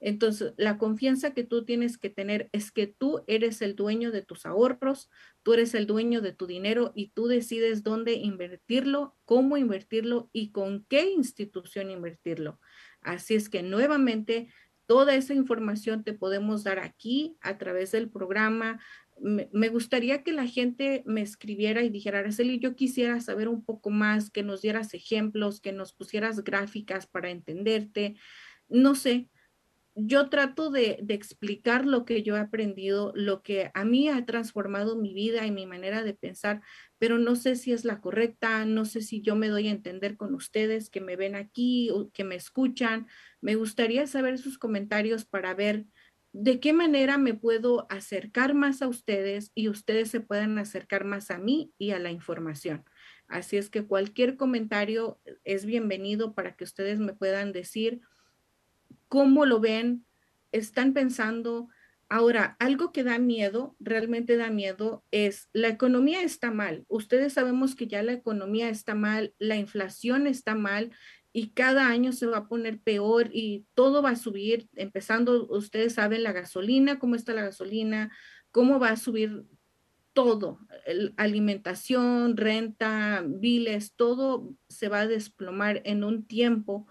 Entonces, la confianza que tú tienes que tener es que tú eres el dueño de tus ahorros, tú eres el dueño de tu dinero y tú decides dónde invertirlo, cómo invertirlo y con qué institución invertirlo. Así es que nuevamente toda esa información te podemos dar aquí a través del programa. Me, gustaría que la gente me escribiera y dijera, Araceli, yo quisiera saber un poco más, que nos dieras ejemplos, que nos pusieras gráficas para entenderte. No sé, yo trato de, explicar lo que yo he aprendido, lo que a mí ha transformado mi vida y mi manera de pensar, pero no sé si es la correcta, no sé si yo me doy a entender con ustedes que me ven aquí o que me escuchan. Me gustaría saber sus comentarios para ver de qué manera me puedo acercar más a ustedes y ustedes se puedan acercar más a mí y a la información. Así es que cualquier comentario es bienvenido para que ustedes me puedan decir cómo lo ven, están pensando. Ahora, algo que da miedo, realmente da miedo, es la economía está mal. Ustedes sabemos que ya la economía está mal, la inflación está mal y cada año se va a poner peor y todo va a subir, empezando, ustedes saben la gasolina, cómo está la gasolina, cómo va a subir todo, alimentación, renta, biles, todo se va a desplomar en un tiempo,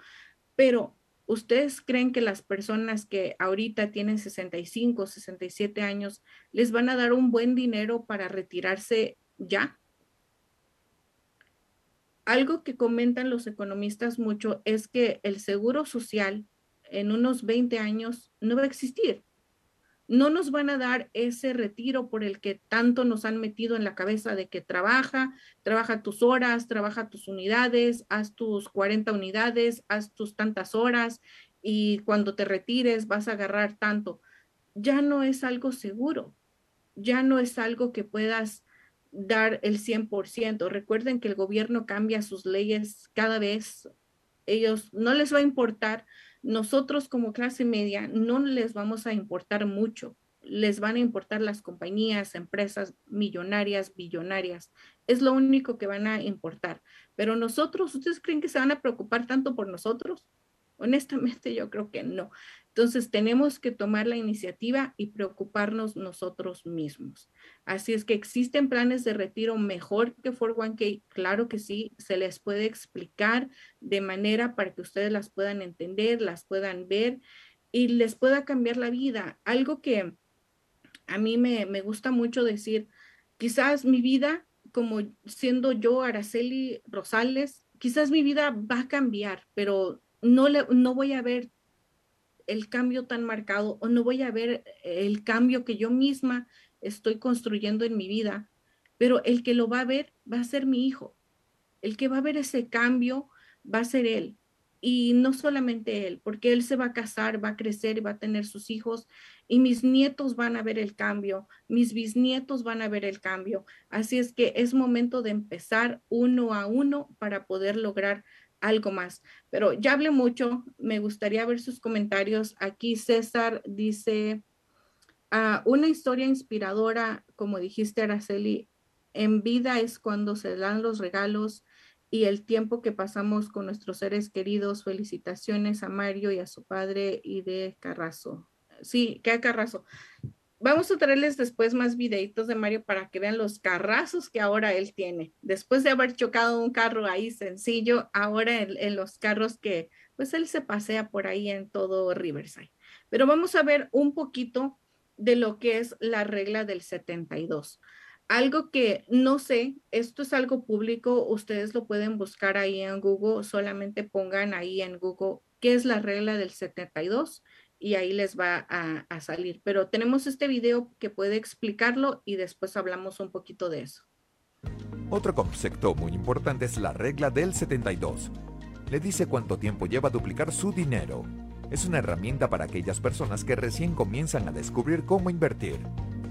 pero ¿Ustedes creen que las personas que ahorita tienen 65, 67 años les van a dar un buen dinero para retirarse ya? Algo que comentan los economistas mucho es que el seguro social en unos 20 años no va a existir no nos van a dar ese retiro por el que tanto nos han metido en la cabeza de que trabaja, trabaja tus horas, trabaja tus unidades, haz tus 40 unidades, haz tus tantas horas y cuando te retires vas a agarrar tanto. Ya no es algo seguro, ya no es algo que puedas dar el 100%. Recuerden que el gobierno cambia sus leyes cada vez. Ellos no les va a importar nosotros como clase media no les vamos a importar mucho, les van a importar las compañías, empresas millonarias, billonarias, es lo único que van a importar. Pero nosotros, ¿ustedes creen que se van a preocupar tanto por nosotros? Honestamente, yo creo que no. Entonces, tenemos que tomar la iniciativa y preocuparnos nosotros mismos. Así es que existen planes de retiro mejor que 401k, claro que sí, se les puede explicar de manera para que ustedes las puedan entender, las puedan ver y les pueda cambiar la vida. Algo que a mí me, me gusta mucho decir, quizás mi vida, como siendo yo Araceli Rosales, quizás mi vida va a cambiar, pero no, le, no voy a ver el cambio tan marcado o no voy a ver el cambio que yo misma estoy construyendo en mi vida, pero el que lo va a ver va a ser mi hijo. El que va a ver ese cambio va a ser él. Y no solamente él, porque él se va a casar, va a crecer y va a tener sus hijos y mis nietos van a ver el cambio, mis bisnietos van a ver el cambio. Así es que es momento de empezar uno a uno para poder lograr algo más. Pero ya hablé mucho, me gustaría ver sus comentarios. Aquí César dice, ah, una historia inspiradora, como dijiste Araceli, en vida es cuando se dan los regalos y el tiempo que pasamos con nuestros seres queridos. Felicitaciones a Mario y a su padre y de Carrazo. Sí, ¿qué Carrazo? Vamos a traerles después más videitos de Mario para que vean los carrazos que ahora él tiene. Después de haber chocado un carro ahí sencillo, ahora en, los carros que pues él se pasea por ahí en todo Riverside. Pero vamos a ver un poquito de lo que es la regla del 72. Algo que no sé, esto es algo público, ustedes lo pueden buscar ahí en Google, solamente pongan ahí en Google qué es la regla del 72 y ahí les va a, salir. Pero tenemos este video que puede explicarlo y después hablamos un poquito de eso. Otro concepto muy importante es la regla del 72. Le dice cuánto tiempo lleva a duplicar su dinero. Es una herramienta para aquellas personas que recién comienzan a descubrir cómo invertir.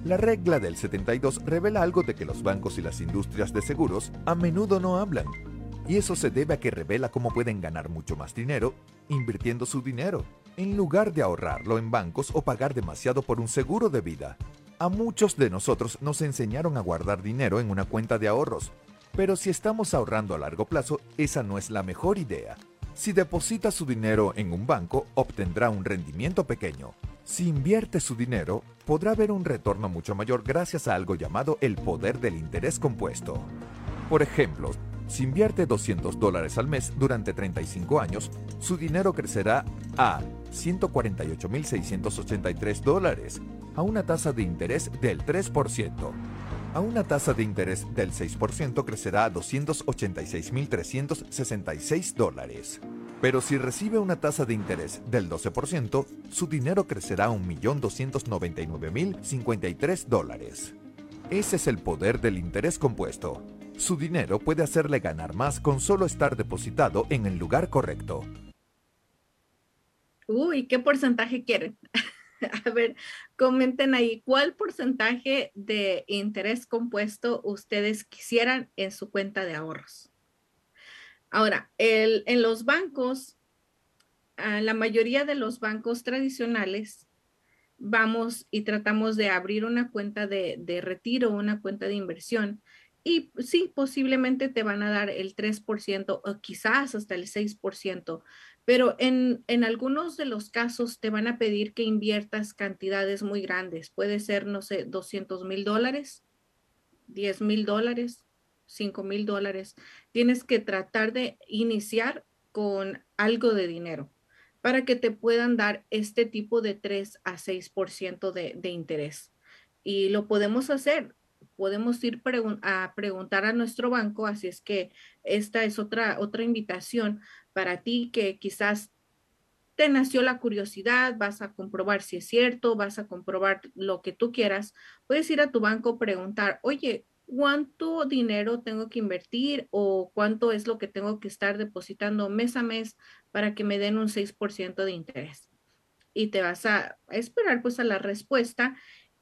La regla del 72 revela algo de que los bancos y las industrias de seguros a menudo no hablan. Y eso se debe a que revela cómo pueden ganar mucho más dinero invirtiendo su dinero en lugar de ahorrarlo en bancos o pagar demasiado por un seguro de vida. A muchos de nosotros nos enseñaron a guardar dinero en una cuenta de ahorros, pero si estamos ahorrando a largo plazo, esa no es la mejor idea. Si deposita su dinero en un banco, obtendrá un rendimiento pequeño. Si invierte su dinero, podrá ver un retorno mucho mayor gracias a algo llamado el poder del interés compuesto. Por ejemplo, Si invierte 200 dólares al mes durante 35 años, su dinero crecerá a 148.683 dólares, a una tasa de interés del 3%. A una tasa de interés del 6% crecerá a 286.366 dólares. Pero si recibe una tasa de interés del 12%, su dinero crecerá a 1.299.053 dólares. Ese es el poder del interés compuesto. Su dinero puede hacerle ganar más con solo estar depositado en el lugar correcto. Uy, ¿qué porcentaje quieren? A ver, comenten ahí cuál porcentaje de interés compuesto ustedes quisieran en su cuenta de ahorros. Ahora, el, en los bancos, la mayoría de los bancos tradicionales, vamos y tratamos de abrir una cuenta de, de retiro, una cuenta de inversión. Y sí, posiblemente te van a dar el 3% o quizás hasta el 6%, pero en, en, algunos de los casos te van a pedir que inviertas cantidades muy grandes. Puede ser, no sé, 200 mil dólares, 10 mil dólares, 5 mil dólares. Tienes que tratar de iniciar con algo de dinero para que te puedan dar este tipo de 3 a 6% de, de interés. Y lo podemos hacer. Podemos ir a preguntar a nuestro banco, así es que esta es otra, otra invitación para ti que quizás te nació la curiosidad, vas a comprobar si es cierto, vas a comprobar lo que tú quieras, puedes ir a tu banco, preguntar, oye, cuánto dinero tengo que invertir o cuánto es lo que tengo que estar depositando mes a mes para que me den un 6% de interés. Y te vas a esperar pues a la respuesta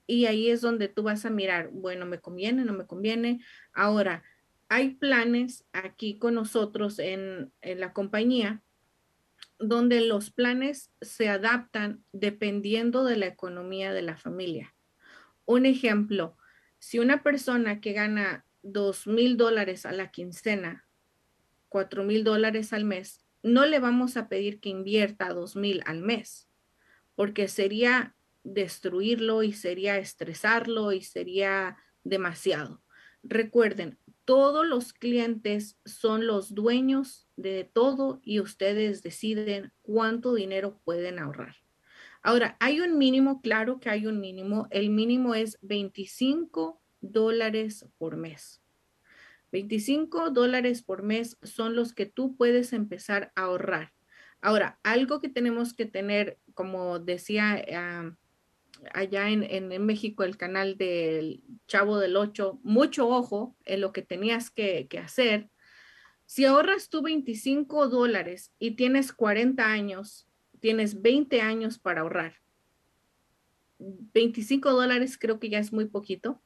y ahí es donde tú vas a mirar, bueno, me conviene, no me conviene. Ahora, hay planes aquí con nosotros en, en la compañía donde los planes se adaptan dependiendo de la economía de la familia. Un ejemplo, si una persona que gana dos mil dólares a la quincena, cuatro mil dólares al mes, no le vamos a pedir que invierta dos mil al mes, porque sería destruirlo y sería estresarlo y sería demasiado. Recuerden, todos los clientes son los dueños de todo y ustedes deciden cuánto dinero pueden ahorrar. Ahora, hay un mínimo, claro que hay un mínimo. El mínimo es 25 dólares por mes. 25 dólares por mes son los que tú puedes empezar a ahorrar. Ahora, algo que tenemos que tener, como decía ah, allá en, México, el canal del Chavo del Ocho, mucho ojo en lo que tenías que, que hacer. Si ahorras tú 25 dólares y tienes 40 años, tienes 20 años para ahorrar. 25 dólares creo que ya es muy poquito.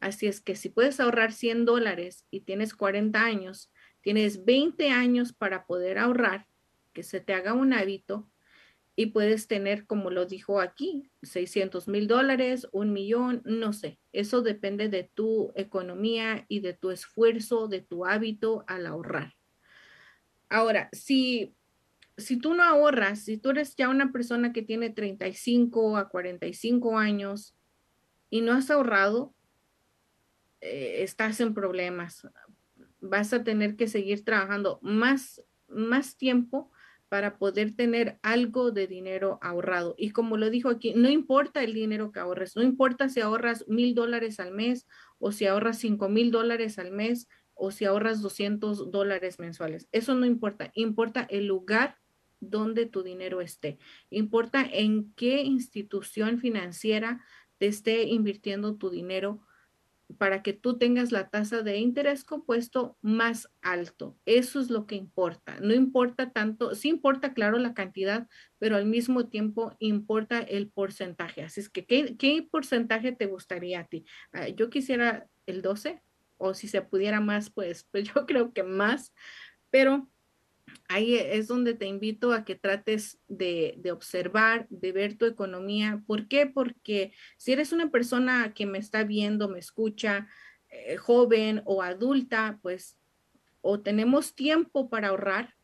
Así es que si puedes ahorrar 100 dólares y tienes 40 años, tienes 20 años para poder ahorrar, que se te haga un hábito y puedes tener, como lo dijo aquí, 600 mil dólares, un millón, no sé. Eso depende de tu economía y de tu esfuerzo, de tu hábito al ahorrar. Ahora, si si tú no ahorras, si tú eres ya una persona que tiene 35 a 45 años y no has ahorrado, eh, estás en problemas. Vas a tener que seguir trabajando más, más tiempo para poder tener algo de dinero ahorrado. Y como lo dijo aquí, no importa el dinero que ahorres, no importa si ahorras mil dólares al mes o si ahorras cinco mil dólares al mes o si ahorras 200 dólares mensuales. Eso no importa, importa el lugar donde tu dinero esté. Importa en qué institución financiera te esté invirtiendo tu dinero para que tú tengas la tasa de interés compuesto más alto. Eso es lo que importa. No importa tanto, sí importa, claro, la cantidad, pero al mismo tiempo importa el porcentaje. Así es que, ¿qué, porcentaje te gustaría a ti? Ah, yo quisiera el 12 o si se pudiera más, pues, pues yo creo que más, pero ahí es donde te invito a que trates de, observar, de ver tu economía. ¿Por qué? Porque si eres una persona que me está viendo, me escucha, eh, joven o adulta, pues o tenemos tiempo para ahorrar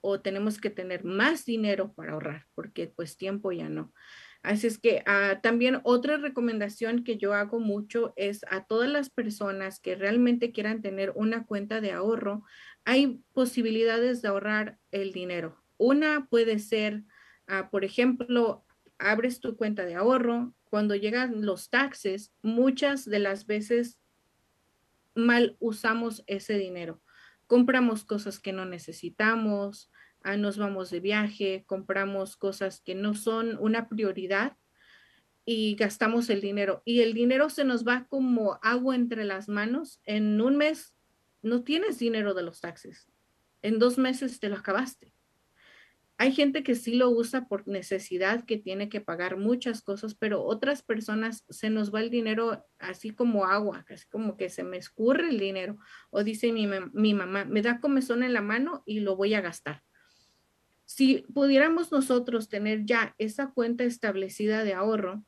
o tenemos que tener más dinero para ahorrar, porque pues tiempo ya no. Así es que ah, también otra recomendación que yo hago mucho es a todas las personas que realmente quieran tener una cuenta de ahorro, hay posibilidades de ahorrar el dinero. Una puede ser, ah, por ejemplo, abres tu cuenta de ahorro, cuando llegan los taxes, muchas de las veces mal usamos ese dinero. Compramos cosas que no necesitamos, ah, nos vamos de viaje, compramos cosas que no son una prioridad y gastamos el dinero. Y el dinero se nos va como agua entre las manos. En un mes no tienes dinero de los taxes. En dos meses te lo acabaste. Hay gente que sí lo usa por necesidad, que tiene que pagar muchas cosas, pero otras personas se nos va el dinero así como agua, así como que se me escurre el dinero. O dice mi, mi mamá, me da comezón en la mano y lo voy a gastar. Si pudiéramos nosotros tener ya esa cuenta establecida de ahorro,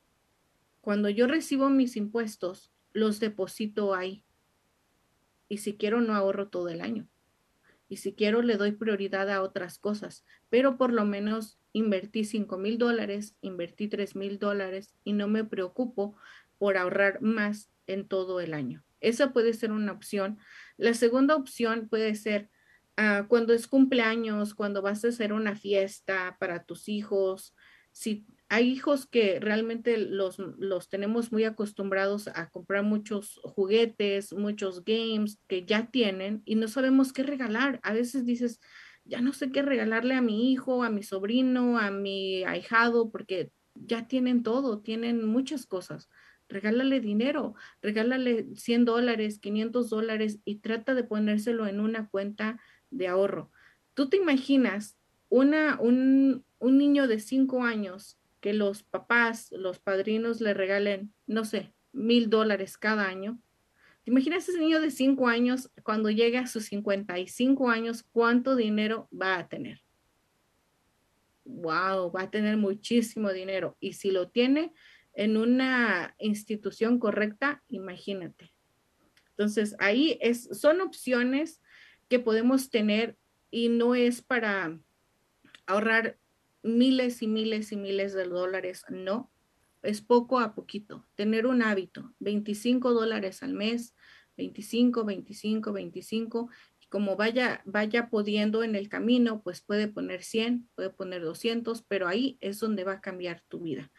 cuando yo recibo mis impuestos, los deposito ahí. Y si quiero, no ahorro todo el año y si quiero le doy prioridad a otras cosas, pero por lo menos invertí 5 mil dólares, invertí 3 mil dólares y no me preocupo por ahorrar más en todo el año. Esa puede ser una opción. La segunda opción puede ser ah, cuando es cumpleaños, cuando vas a hacer una fiesta para tus hijos, si hay hijos que realmente los, los tenemos muy acostumbrados a comprar muchos juguetes, muchos games que ya tienen y no sabemos qué regalar. A veces dices, ya no sé qué regalarle a mi hijo, a mi sobrino, a mi ahijado, porque ya tienen todo, tienen muchas cosas. Regálale dinero, regálale 100 dólares, 500 dólares y trata de ponérselo en una cuenta de ahorro. ¿Tú te imaginas una, un, un niño de 5 años que los papás, los padrinos le regalen, no sé, mil dólares cada año. ¿Te imaginas ese niño de cinco años cuando llegue a sus 55 años, cuánto dinero va a tener? Wow, va a tener muchísimo dinero. Y si lo tiene en una institución correcta, imagínate. Entonces, ahí es, son opciones que podemos tener y no es para ahorrar miles y miles y miles de dólares, no, es poco a poquito, tener un hábito, 25 dólares al mes, 25, 25, 25, y como vaya, vaya pudiendo en el camino, pues puede poner 100, puede poner 200, pero ahí es donde va a cambiar tu vida.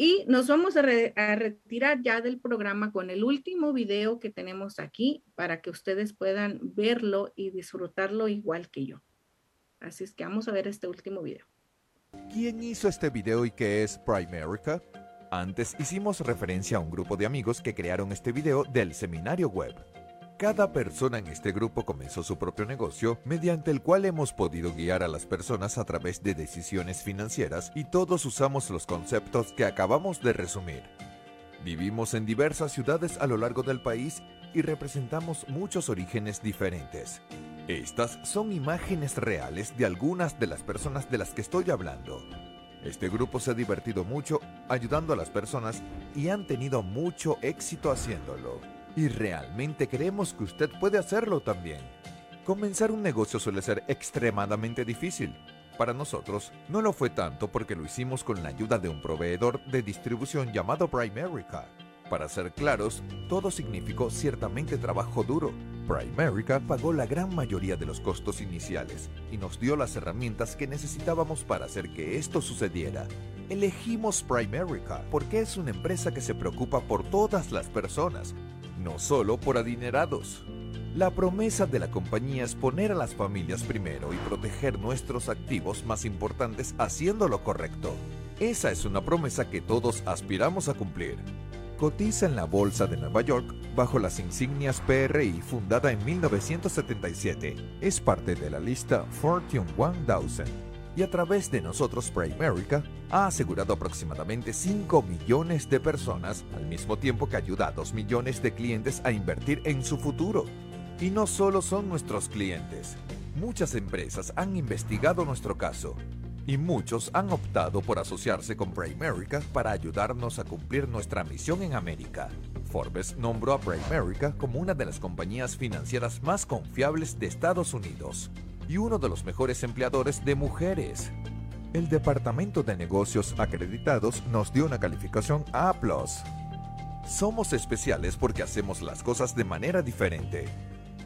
Y nos vamos a, a, retirar ya del programa con el último video que tenemos aquí para que ustedes puedan verlo y disfrutarlo igual que yo. Así es que vamos a ver este último video. ¿Quién hizo este video y qué es Primerica? Antes hicimos referencia a un grupo de amigos que crearon este video del seminario web. Cada persona en este grupo comenzó su propio negocio mediante el cual hemos podido guiar a las personas a través de decisiones financieras y todos usamos los conceptos que acabamos de resumir. Vivimos en diversas ciudades a lo largo del país y representamos muchos orígenes diferentes. Estas son imágenes reales de algunas de las personas de las que estoy hablando. Este grupo se ha divertido mucho ayudando a las personas y han tenido mucho éxito haciéndolo. Y realmente creemos que usted puede hacerlo también. Comenzar un negocio suele ser extremadamente difícil. Para nosotros, no lo fue tanto porque lo hicimos con la ayuda de un proveedor de distribución llamado Primerica. Para ser claros, todo significó ciertamente trabajo duro. Primerica pagó la gran mayoría de los costos iniciales y nos dio las herramientas que necesitábamos para hacer que esto sucediera. Elegimos Primerica porque es una empresa que se preocupa por todas las personas, no solo por adinerados. La promesa de la compañía es poner a las familias primero y proteger nuestros activos más importantes haciendo lo correcto. Esa es una promesa que todos aspiramos a cumplir. Cotiza en la Bolsa de Nueva York bajo las insignias PRI fundada en 1977. Es parte de la lista Fortune 1000 y a través de nosotros Primerica ha asegurado aproximadamente 5 millones de personas al mismo tiempo que ayuda a 2 millones de clientes a invertir en su futuro. Y no solo son nuestros clientes, muchas empresas han investigado nuestro caso y muchos han optado por asociarse con Primerica para ayudarnos a cumplir nuestra misión en América. Forbes nombró a Primerica como una de las compañías financieras más confiables de Estados Unidos. y uno de los mejores empleadores de mujeres. El Departamento de Negocios Acreditados nos dio una calificación A ⁇ Somos especiales porque hacemos las cosas de manera diferente.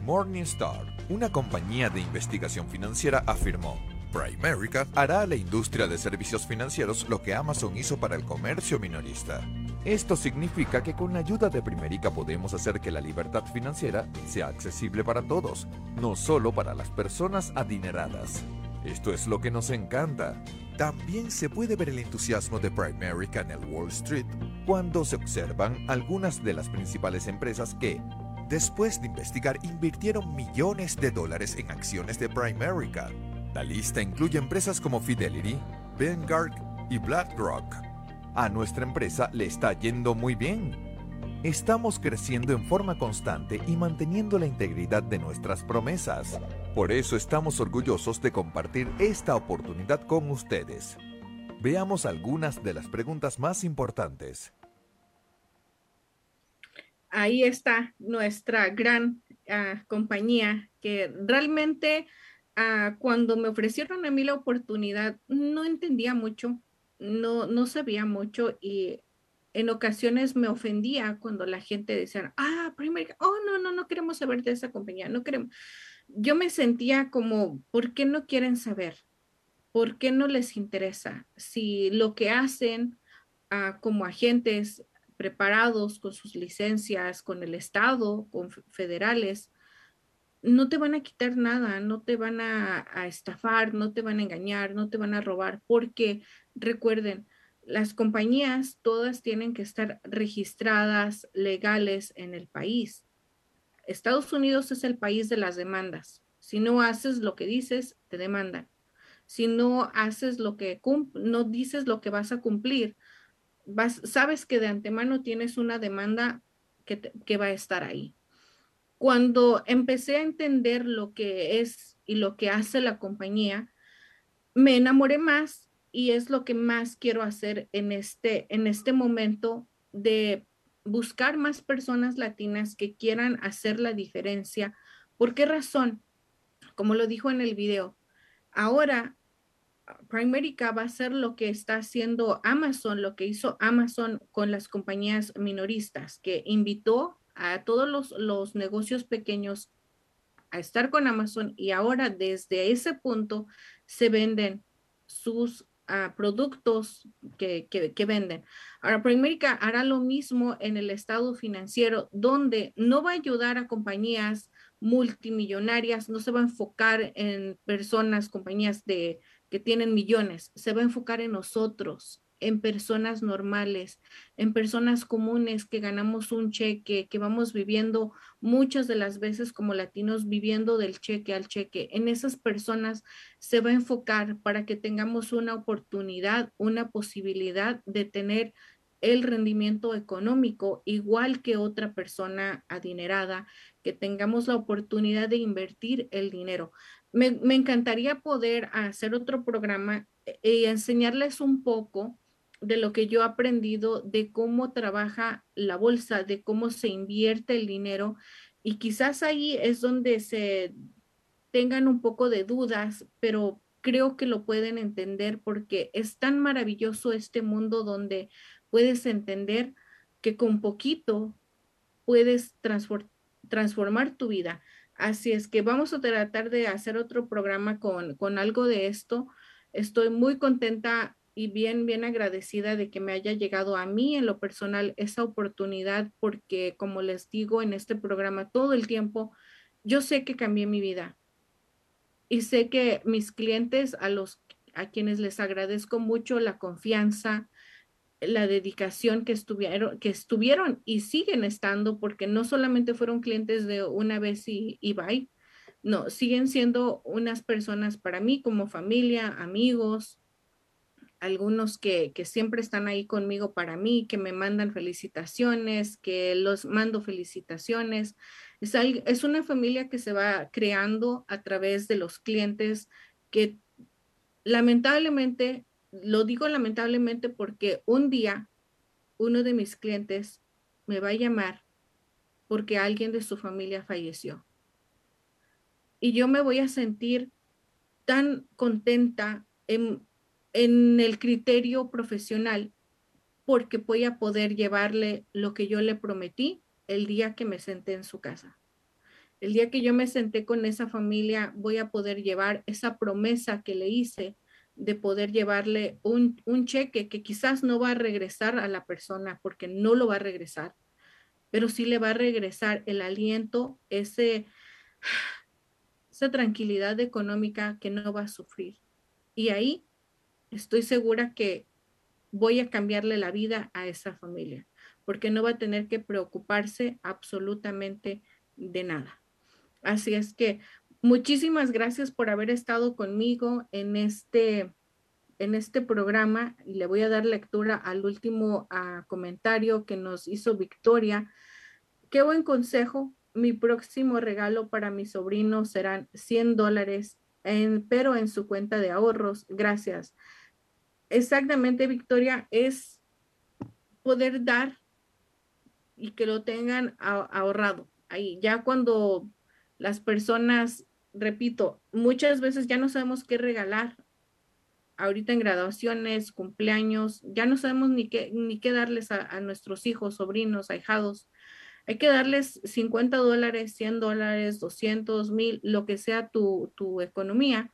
Morningstar, una compañía de investigación financiera, afirmó, Primerica hará a la industria de servicios financieros lo que Amazon hizo para el comercio minorista. Esto significa que con la ayuda de Primerica podemos hacer que la libertad financiera sea accesible para todos, no solo para las personas adineradas. Esto es lo que nos encanta. También se puede ver el entusiasmo de Primerica en el Wall Street cuando se observan algunas de las principales empresas que, después de investigar, invirtieron millones de dólares en acciones de Primerica. La lista incluye empresas como Fidelity, Vanguard y BlackRock. A nuestra empresa le está yendo muy bien. Estamos creciendo en forma constante y manteniendo la integridad de nuestras promesas. Por eso estamos orgullosos de compartir esta oportunidad con ustedes. Veamos algunas de las preguntas más importantes. Ahí está nuestra gran uh, compañía que realmente uh, cuando me ofrecieron a mí la oportunidad no entendía mucho, no, no sabía mucho y en ocasiones me ofendía cuando la gente decía, ah, primero, oh, no, no, no queremos saber de esa compañía, no queremos. Yo me sentía como, ¿por qué no quieren saber? ¿Por qué no les interesa? Si lo que hacen uh, como agentes preparados con sus licencias, con el Estado, con federales, no te van a quitar nada, no te van a, estafar, no te van a engañar, no te van a robar, porque recuerden, las compañías todas tienen que estar registradas legales en el país. Estados Unidos es el país de las demandas. Si no haces lo que dices, te demandan. Si no haces lo que no dices lo que vas a cumplir, vas, sabes que de antemano tienes una demanda que, que va a estar ahí. Cuando empecé a entender lo que es y lo que hace la compañía, me enamoré más y es lo que más quiero hacer en este, en este momento de buscar más personas latinas que quieran hacer la diferencia. ¿Por qué razón? Como lo dijo en el video, ahora Primerica va a hacer lo que está haciendo Amazon, lo que hizo Amazon con las compañías minoristas, que invitó a todos los, los negocios pequeños a estar con Amazon y ahora desde ese punto se venden sus uh, productos que, que, venden. Ahora, Primerica hará lo mismo en el estado financiero, donde no va a ayudar a compañías multimillonarias, no se va a enfocar en personas, compañías de que tienen millones, se va a enfocar en nosotros, en personas normales, en personas comunes que ganamos un cheque, que vamos viviendo muchas de las veces como latinos viviendo del cheque al cheque. En esas personas se va a enfocar para que tengamos una oportunidad, una posibilidad de tener el rendimiento económico igual que otra persona adinerada, que tengamos la oportunidad de invertir el dinero me, me, encantaría poder hacer otro programa eh, y enseñarles un poco de lo que yo he aprendido de cómo trabaja la bolsa, de cómo se invierte el dinero y quizás ahí es donde se tengan un poco de dudas, pero creo que lo pueden entender porque es tan maravilloso este mundo donde puedes entender que con poquito puedes transformar tu vida. Así es que vamos a tratar de hacer otro programa con, con algo de esto. Estoy muy contenta y bien, bien agradecida de que me haya llegado a mí en lo personal esa oportunidad porque como les digo en este programa todo el tiempo, yo sé que cambié mi vida. Y sé que mis clientes a los a quienes les agradezco mucho la confianza, la dedicación que estuvieron, que estuvieron y siguen estando, porque no solamente fueron clientes de una vez y, y bye, no, siguen siendo unas personas para mí como familia, amigos, algunos que, que, siempre están ahí conmigo para mí, que me mandan felicitaciones, que los mando felicitaciones. Es, es una familia que se va creando a través de los clientes que lamentablemente lo digo lamentablemente porque un día uno de mis clientes me va a llamar porque alguien de su familia falleció. Y yo me voy a sentir tan contenta en, en el criterio profesional porque voy a poder llevarle lo que yo le prometí el día que me senté en su casa. El día que yo me senté con esa familia, voy a poder llevar esa promesa que le hice de poder llevarle un, un, cheque que quizás no va a regresar a la persona porque no lo va a regresar, pero sí le va a regresar el aliento, ese, esa tranquilidad económica que no va a sufrir. Y ahí estoy segura que voy a cambiarle la vida a esa familia, porque no va a tener que preocuparse absolutamente de nada. Así es que muchísimas gracias por haber estado conmigo en este, en este programa y le voy a dar lectura al último uh, comentario que nos hizo Victoria. Qué buen consejo. Mi próximo regalo para mi sobrino serán 100 dólares, pero en su cuenta de ahorros. Gracias. Exactamente, Victoria, es poder dar y que lo tengan ahorrado. Ahí, ya cuando las personas, repito, muchas veces ya no sabemos qué regalar. Ahorita en graduaciones, cumpleaños, ya no sabemos ni qué, ni qué darles a, nuestros hijos, sobrinos, ahijados. Hay que darles 50 dólares, 100 dólares, 200, mil, lo que sea tu, tu economía.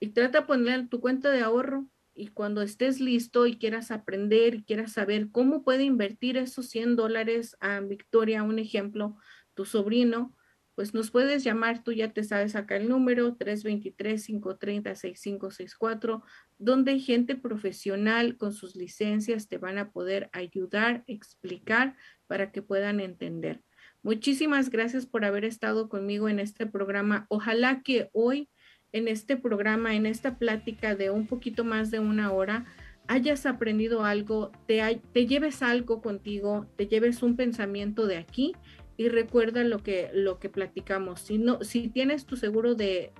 Y trata de poner tu cuenta de ahorro y cuando estés listo y quieras aprender y quieras saber cómo puede invertir esos 100 dólares a Victoria, un ejemplo, tu sobrino, pues nos puedes llamar, tú ya te sabes acá el número 323-530-6564, donde gente profesional con sus licencias te van a poder ayudar, explicar para que puedan entender. Muchísimas gracias por haber estado conmigo en este programa. Ojalá que hoy en este programa, en esta plática de un poquito más de una hora, hayas aprendido algo, te, lleves algo contigo, te lleves un pensamiento de aquí y recuerda lo que, lo que platicamos. Si, no, si tienes tu seguro de,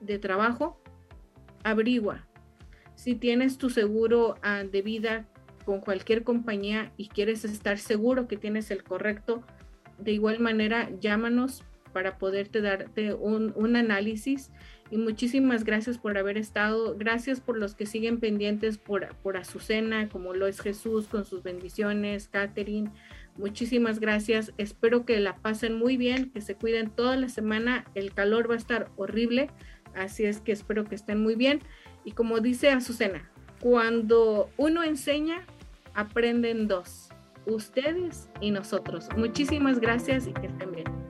de trabajo, averigua. Si tienes tu seguro uh, de vida con cualquier compañía y quieres estar seguro que tienes el correcto, de igual manera llámanos para poderte darte un, un análisis y muchísimas gracias por haber estado. Gracias por los que siguen pendientes por, por Azucena, como lo es Jesús con sus bendiciones, Catherine. Muchísimas gracias. Espero que la pasen muy bien, que se cuiden toda la semana. El calor va a estar horrible, así es que espero que estén muy bien. Y como dice Azucena, cuando uno enseña, aprenden dos, ustedes y nosotros. Muchísimas gracias y que estén bien.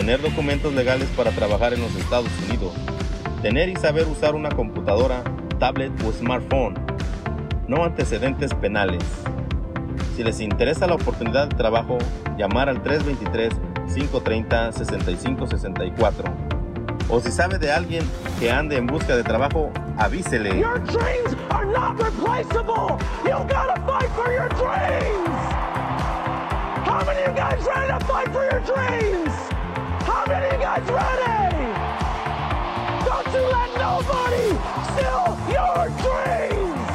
tener documentos legales para trabajar en los Estados Unidos, tener y saber usar una computadora, tablet o smartphone, no antecedentes penales. Si les interesa la oportunidad de trabajo, llamar al 323-530-6564. O si sabe de alguien que ande en busca de trabajo, avísele. Your dreams are not replaceable. You gotta fight for your dreams. How many of you guys ready to fight for your dreams? How many of you guys ready? Don't you let nobody steal your dreams!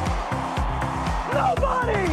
Nobody!